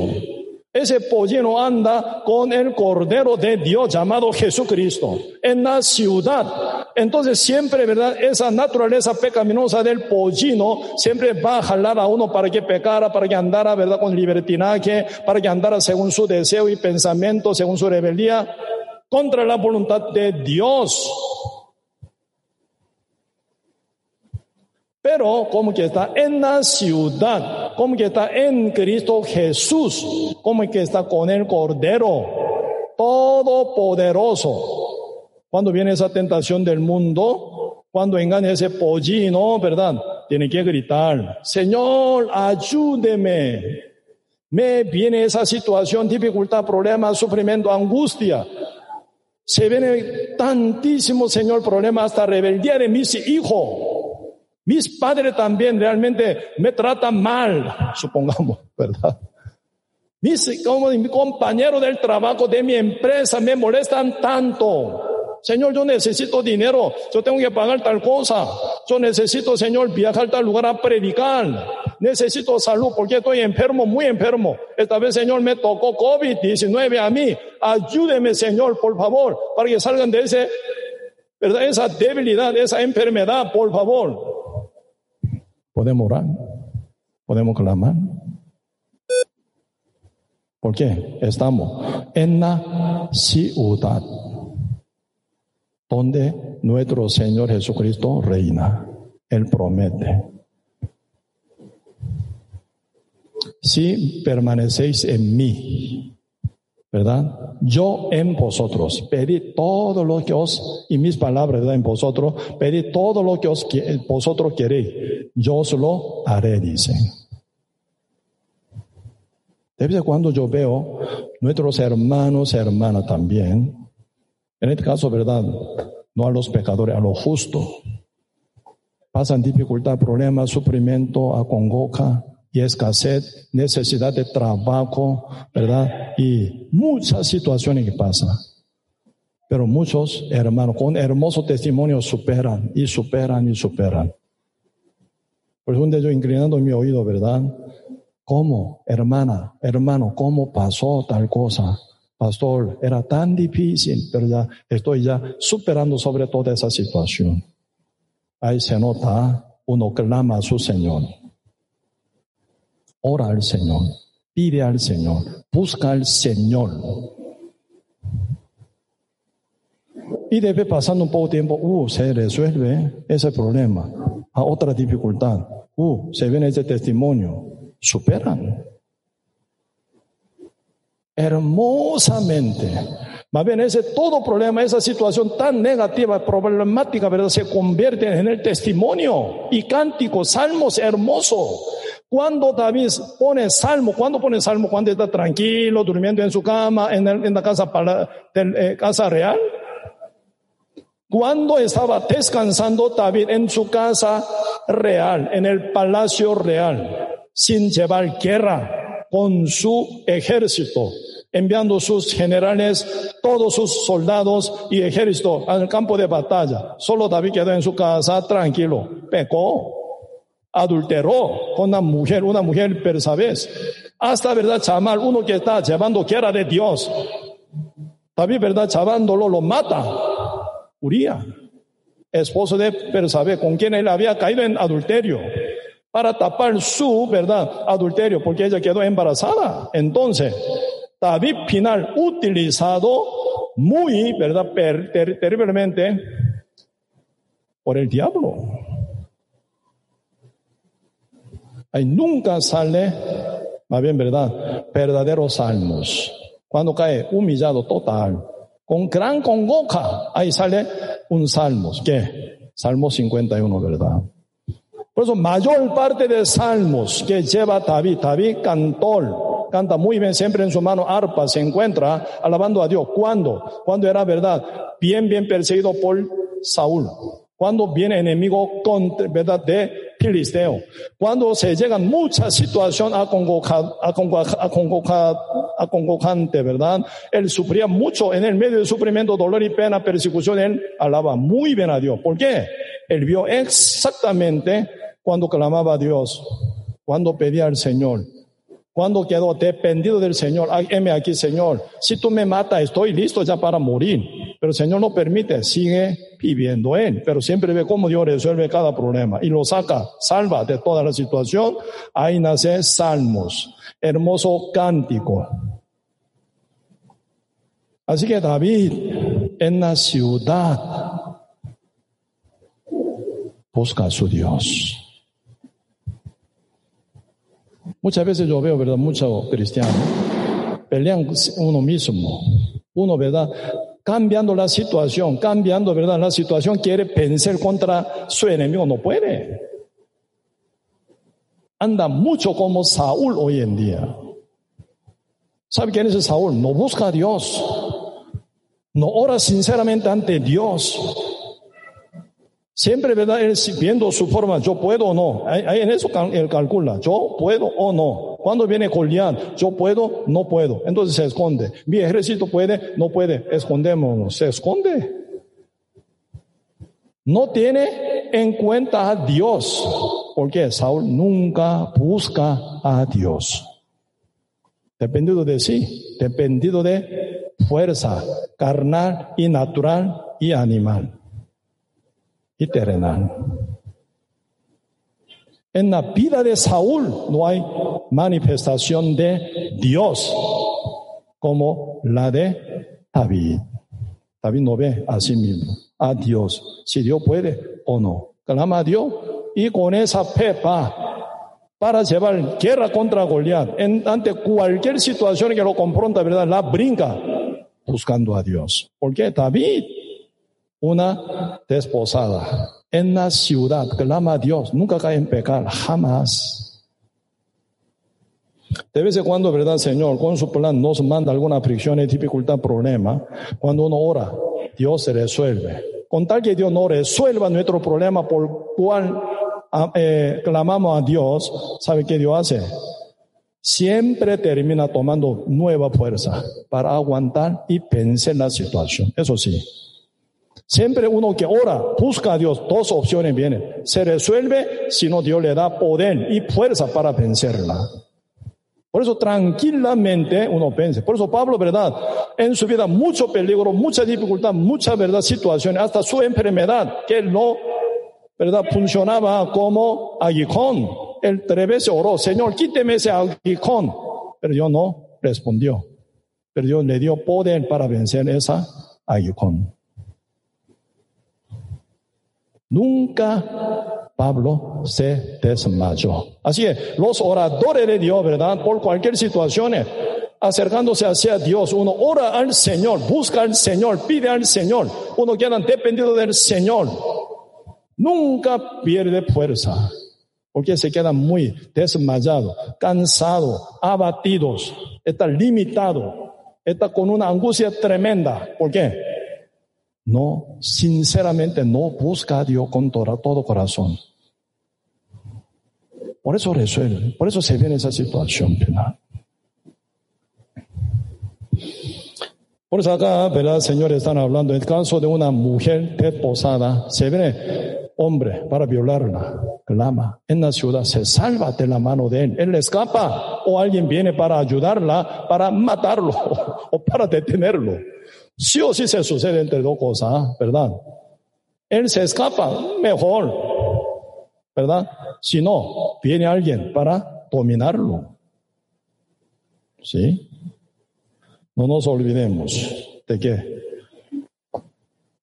Ese pollino anda con el Cordero de Dios llamado Jesucristo en la ciudad. Entonces siempre, ¿verdad? Esa naturaleza pecaminosa del pollino siempre va a jalar a uno para que pecara, para que andara, ¿verdad? Con libertinaje, para que andara según su deseo y pensamiento, según su rebeldía, contra la voluntad de Dios. Pero como que está en la ciudad, como que está en Cristo Jesús, como que está con el Cordero, todopoderoso. Cuando viene esa tentación del mundo, cuando engaña ese pollino, ¿verdad? Tiene que gritar, Señor, ayúdeme. Me viene esa situación, dificultad, problema, sufrimiento, angustia. Se viene tantísimo, Señor, problema hasta rebeldía de mis hijos. Mis padres también realmente me tratan mal, supongamos, ¿verdad? Mis como mi compañero del trabajo de mi empresa me molestan tanto. Señor, yo necesito dinero, yo tengo que pagar tal cosa. Yo necesito, Señor, viajar a tal lugar a predicar. Necesito salud porque estoy enfermo, muy enfermo. Esta vez, Señor, me tocó COVID-19 a mí. Ayúdeme, Señor, por favor, para que salgan de ese, ¿verdad? esa debilidad, de esa enfermedad, por favor. Podemos orar, podemos clamar. ¿Por qué? Estamos en la ciudad donde nuestro Señor Jesucristo reina. Él promete. Si permanecéis en mí ¿verdad? Yo en vosotros, pedid todo lo que os, y mis palabras ¿verdad? en vosotros, pedid todo lo que os, vosotros queréis, yo os lo haré, dice. De cuando yo veo nuestros hermanos, hermanas también, En este caso, ¿verdad? No a los pecadores, a los justos. Pasan dificultad, problemas, sufrimiento, acongoja y escasez, necesidad de trabajo, ¿verdad? Y muchas situaciones que pasan. Pero muchos hermanos con hermoso testimonio superan y superan y superan. Por eso yo inclinando mi oído, ¿verdad? ¿Cómo, hermana, hermano, cómo pasó tal cosa? Pastor, era tan difícil, pero ya estoy ya superando sobre toda esa situación. Ahí se nota, uno clama a su Señor. Ora al Señor, pide al Señor, busca al Señor. Y debe pasando un poco de tiempo, uh, se resuelve ese problema. A otra dificultad, uh, se viene ese testimonio, superan hermosamente. Más bien ese todo problema, esa situación tan negativa, problemática, ¿verdad? Se convierte en el testimonio y cántico, salmos hermosos. Cuando David pone salmo, cuando pone salmo, cuando está tranquilo, durmiendo en su cama, en, la casa, eh, casa real. Cuando estaba descansando David en su casa real, en el palacio real, sin llevar guerra con su ejército, enviando sus generales, todos sus soldados y ejército al campo de batalla. Solo David quedó en su casa tranquilo. Pecó, adulteró con una mujer, una mujer persabés. Hasta, ¿verdad? Chamal, uno que está llevando quiera de Dios. David, ¿verdad? Chavándolo, lo mata. Uría, esposo de Persabé, con quien él había caído en adulterio para tapar su, ¿verdad?, adulterio, porque ella quedó embarazada. Entonces, David final utilizado muy, ¿verdad?, terriblemente por el diablo. Ahí nunca sale, más bien, ¿verdad?, verdaderos salmos. Cuando cae humillado total, con gran congoja, ahí sale un salmo. ¿Qué? Salmo 51, ¿verdad? Por eso, mayor parte de salmos que lleva David, David cantor, canta muy bien, siempre en su mano arpa, se encuentra alabando a Dios. ¿Cuándo? Cuando era verdad, bien, bien perseguido por Saúl. Cuando viene enemigo con, verdad, de Filisteo. Cuando se llegan muchas situaciones acongojante, ¿verdad? Él sufría mucho en el medio de sufrimiento, dolor y pena, persecución. Él alaba muy bien a Dios. ¿Por qué? Él vio exactamente cuando clamaba a Dios, cuando pedía al Señor. Cuando quedó dependido del Señor, heme aquí, Señor, si tú me matas, estoy listo ya para morir. Pero el Señor no permite, sigue viviendo Él. Pero siempre ve cómo Dios resuelve cada problema y lo saca, salva de toda la situación. Ahí nace Salmos, hermoso cántico. Así que David en la ciudad busca a su Dios. Muchas veces yo veo, ¿verdad? Muchos cristianos pelean uno mismo. Uno, ¿verdad? Cambiando la situación, cambiando, ¿verdad? La situación quiere pensar contra su enemigo, no puede. Anda mucho como Saúl hoy en día. ¿Sabe quién es Saúl? No busca a Dios. No ora sinceramente ante Dios. Siempre, ¿verdad? Él viendo su forma, yo puedo o no. En eso él calcula, yo puedo o no. Cuando viene Goliat, yo puedo, no puedo. Entonces se esconde. Mi ejército puede, no puede. Escondémonos, se esconde. No tiene en cuenta a Dios. Porque Saúl nunca busca a Dios. Dependido de sí, dependido de fuerza carnal y natural y animal y terrenal. En la vida de Saúl no hay manifestación de Dios como la de David. David no ve a sí mismo, a Dios, si Dios puede o no. Clama a Dios y con esa pepa para llevar guerra contra Goliat. ante cualquier situación que lo confronta, ¿verdad? La brinca buscando a Dios. Porque David una desposada en la ciudad, clama a Dios, nunca cae en pecado, jamás. De vez en cuando, ¿verdad, Señor? Con su plan nos manda alguna fricción, dificultad, problema. Cuando uno ora, Dios se resuelve. Con tal que Dios no resuelva nuestro problema por cual ah, eh, clamamos a Dios, ¿sabe qué Dios hace? Siempre termina tomando nueva fuerza para aguantar y vencer la situación. Eso sí. Siempre uno que ora, busca a Dios, dos opciones vienen. Se resuelve, si no Dios le da poder y fuerza para vencerla. Por eso tranquilamente uno piensa. Por eso Pablo, ¿verdad? En su vida mucho peligro, mucha dificultad, mucha, ¿verdad? Situaciones, hasta su enfermedad, que no, ¿verdad? Funcionaba como aguijón. Él tres veces oró, Señor, quíteme ese aguijón. Pero Dios no respondió. Pero Dios le dio poder para vencer esa aguijón. Nunca Pablo se desmayó. Así es, los oradores de Dios, ¿verdad? Por cualquier situación, acercándose hacia Dios, uno ora al Señor, busca al Señor, pide al Señor, uno queda dependido del Señor. Nunca pierde fuerza, porque se queda muy desmayado, cansado, abatidos, está limitado, está con una angustia tremenda. ¿Por qué? No, sinceramente no busca a Dios con todo, corazón. Por eso resuelve, por eso se viene esa situación final. Por eso acá, ¿verdad, señores? Están hablando, en el caso de una mujer desposada, se viene hombre para violarla, clama en la ciudad, se salva de la mano de él, él escapa o alguien viene para ayudarla, para matarlo o para detenerlo. Sí o sí se sucede entre dos cosas, ¿verdad? Él se escapa, mejor, ¿verdad? Si no, viene alguien para dominarlo. ¿Sí? No nos olvidemos de que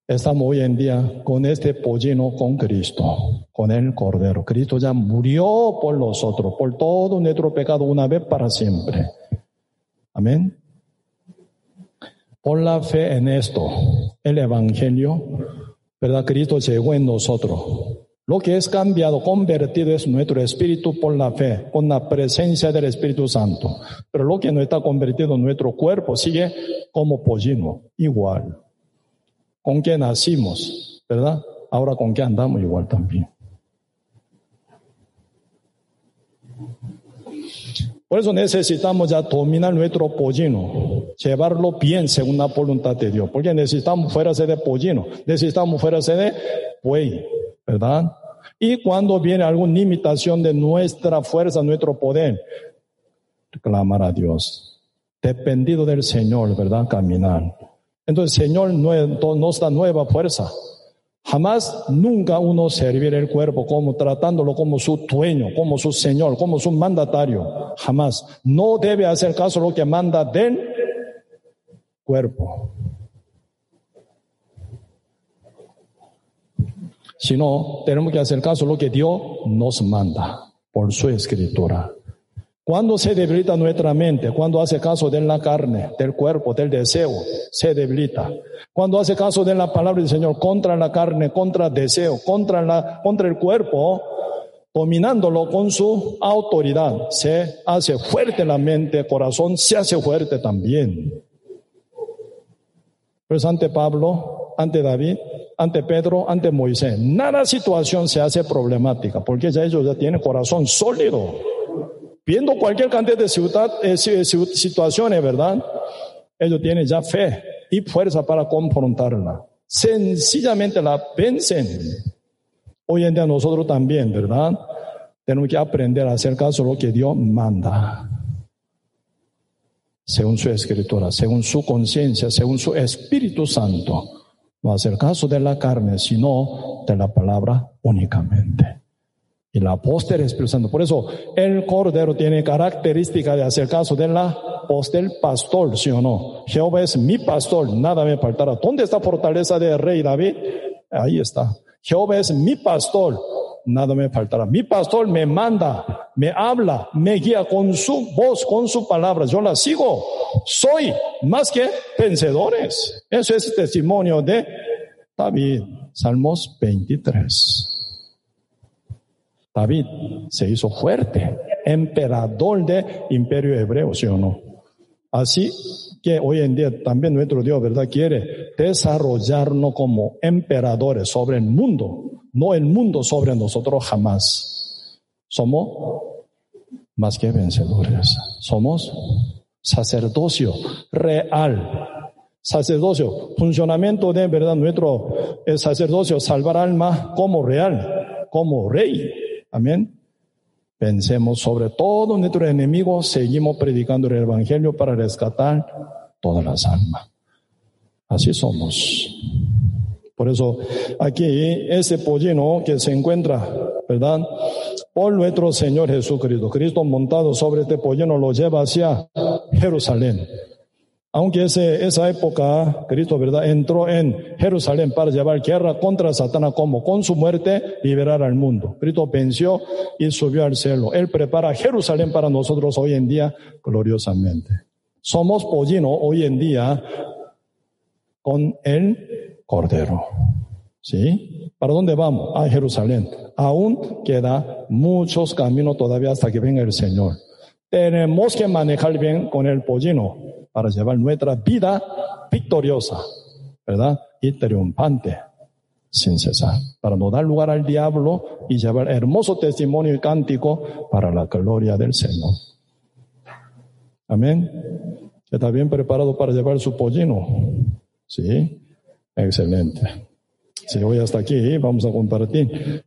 estamos hoy en día con este pollino con Cristo, con el Cordero. Cristo ya murió por nosotros, por todo nuestro pecado una vez para siempre. Amén. Por la fe en esto, el Evangelio, ¿verdad? Cristo llegó en nosotros. Lo que es cambiado, convertido es nuestro espíritu por la fe, con la presencia del Espíritu Santo. Pero lo que no está convertido, nuestro cuerpo sigue como pollino, igual. Con que nacimos, ¿verdad? Ahora con que andamos igual también. Por eso necesitamos ya dominar nuestro pollino, llevarlo bien según la voluntad de Dios, porque necesitamos fuera de pollino, necesitamos fuera de buey, ¿verdad? Y cuando viene alguna limitación de nuestra fuerza, nuestro poder, clamar a Dios, dependido del Señor, ¿verdad? Caminar. Entonces Señor nos da nueva fuerza. Jamás, nunca uno servirá el cuerpo como tratándolo como su dueño, como su señor, como su mandatario. Jamás. No debe hacer caso a lo que manda del cuerpo. Sino, tenemos que hacer caso a lo que Dios nos manda por su escritura. Cuando se debilita nuestra mente, cuando hace caso de la carne, del cuerpo, del deseo, se debilita. Cuando hace caso de la palabra del Señor contra la carne, contra el deseo, contra, la, contra el cuerpo, dominándolo con su autoridad, se hace fuerte la mente, el corazón se hace fuerte también. Pues ante Pablo, ante David, ante Pedro, ante Moisés, nada situación se hace problemática, porque ya ellos ya tienen corazón sólido viendo cualquier cantidad de eh, situaciones, ¿verdad? Ellos tienen ya fe y fuerza para confrontarla. Sencillamente la vencen. Hoy en día nosotros también, ¿verdad? Tenemos que aprender a hacer caso a lo que Dios manda. Según su escritura, según su conciencia, según su Espíritu Santo. No hacer caso de la carne, sino de la palabra únicamente. Y la del Espíritu Santo. Por eso el Cordero tiene característica de hacer caso de la voz pastor, ¿sí o no? Jehová es mi pastor, nada me faltará. ¿Dónde está fortaleza del rey David? Ahí está. Jehová es mi pastor, nada me faltará. Mi pastor me manda, me habla, me guía con su voz, con su palabra. Yo la sigo. Soy más que vencedores. Eso es testimonio de David. Salmos 23. David se hizo fuerte, emperador de imperio hebreo, ¿sí o no? Así que hoy en día también nuestro Dios, ¿verdad? Quiere desarrollarnos como emperadores sobre el mundo, no el mundo sobre nosotros jamás. Somos más que vencedores. Somos sacerdocio real. Sacerdocio, funcionamiento de verdad nuestro el sacerdocio, salvar alma como real, como rey. Amén. Pensemos sobre todo nuestro enemigo, seguimos predicando el Evangelio para rescatar todas las almas. Así somos. Por eso aquí ese pollino que se encuentra, ¿verdad? Por nuestro Señor Jesucristo. Cristo montado sobre este pollino lo lleva hacia Jerusalén. Aunque ese, esa época, Cristo, ¿verdad? Entró en Jerusalén para llevar guerra contra Satanás, como con su muerte liberar al mundo. Cristo venció y subió al cielo. Él prepara Jerusalén para nosotros hoy en día gloriosamente. Somos pollino hoy en día con el Cordero. ¿Sí? ¿Para dónde vamos? A Jerusalén. Aún queda muchos caminos todavía hasta que venga el Señor. Tenemos que manejar bien con el pollino para llevar nuestra vida victoriosa, ¿verdad? Y triunfante, sin cesar, para no dar lugar al diablo y llevar hermoso testimonio y cántico para la gloria del Señor. Amén. ¿Está bien preparado para llevar su pollino? Sí, excelente. Si hoy hasta aquí, vamos a compartir.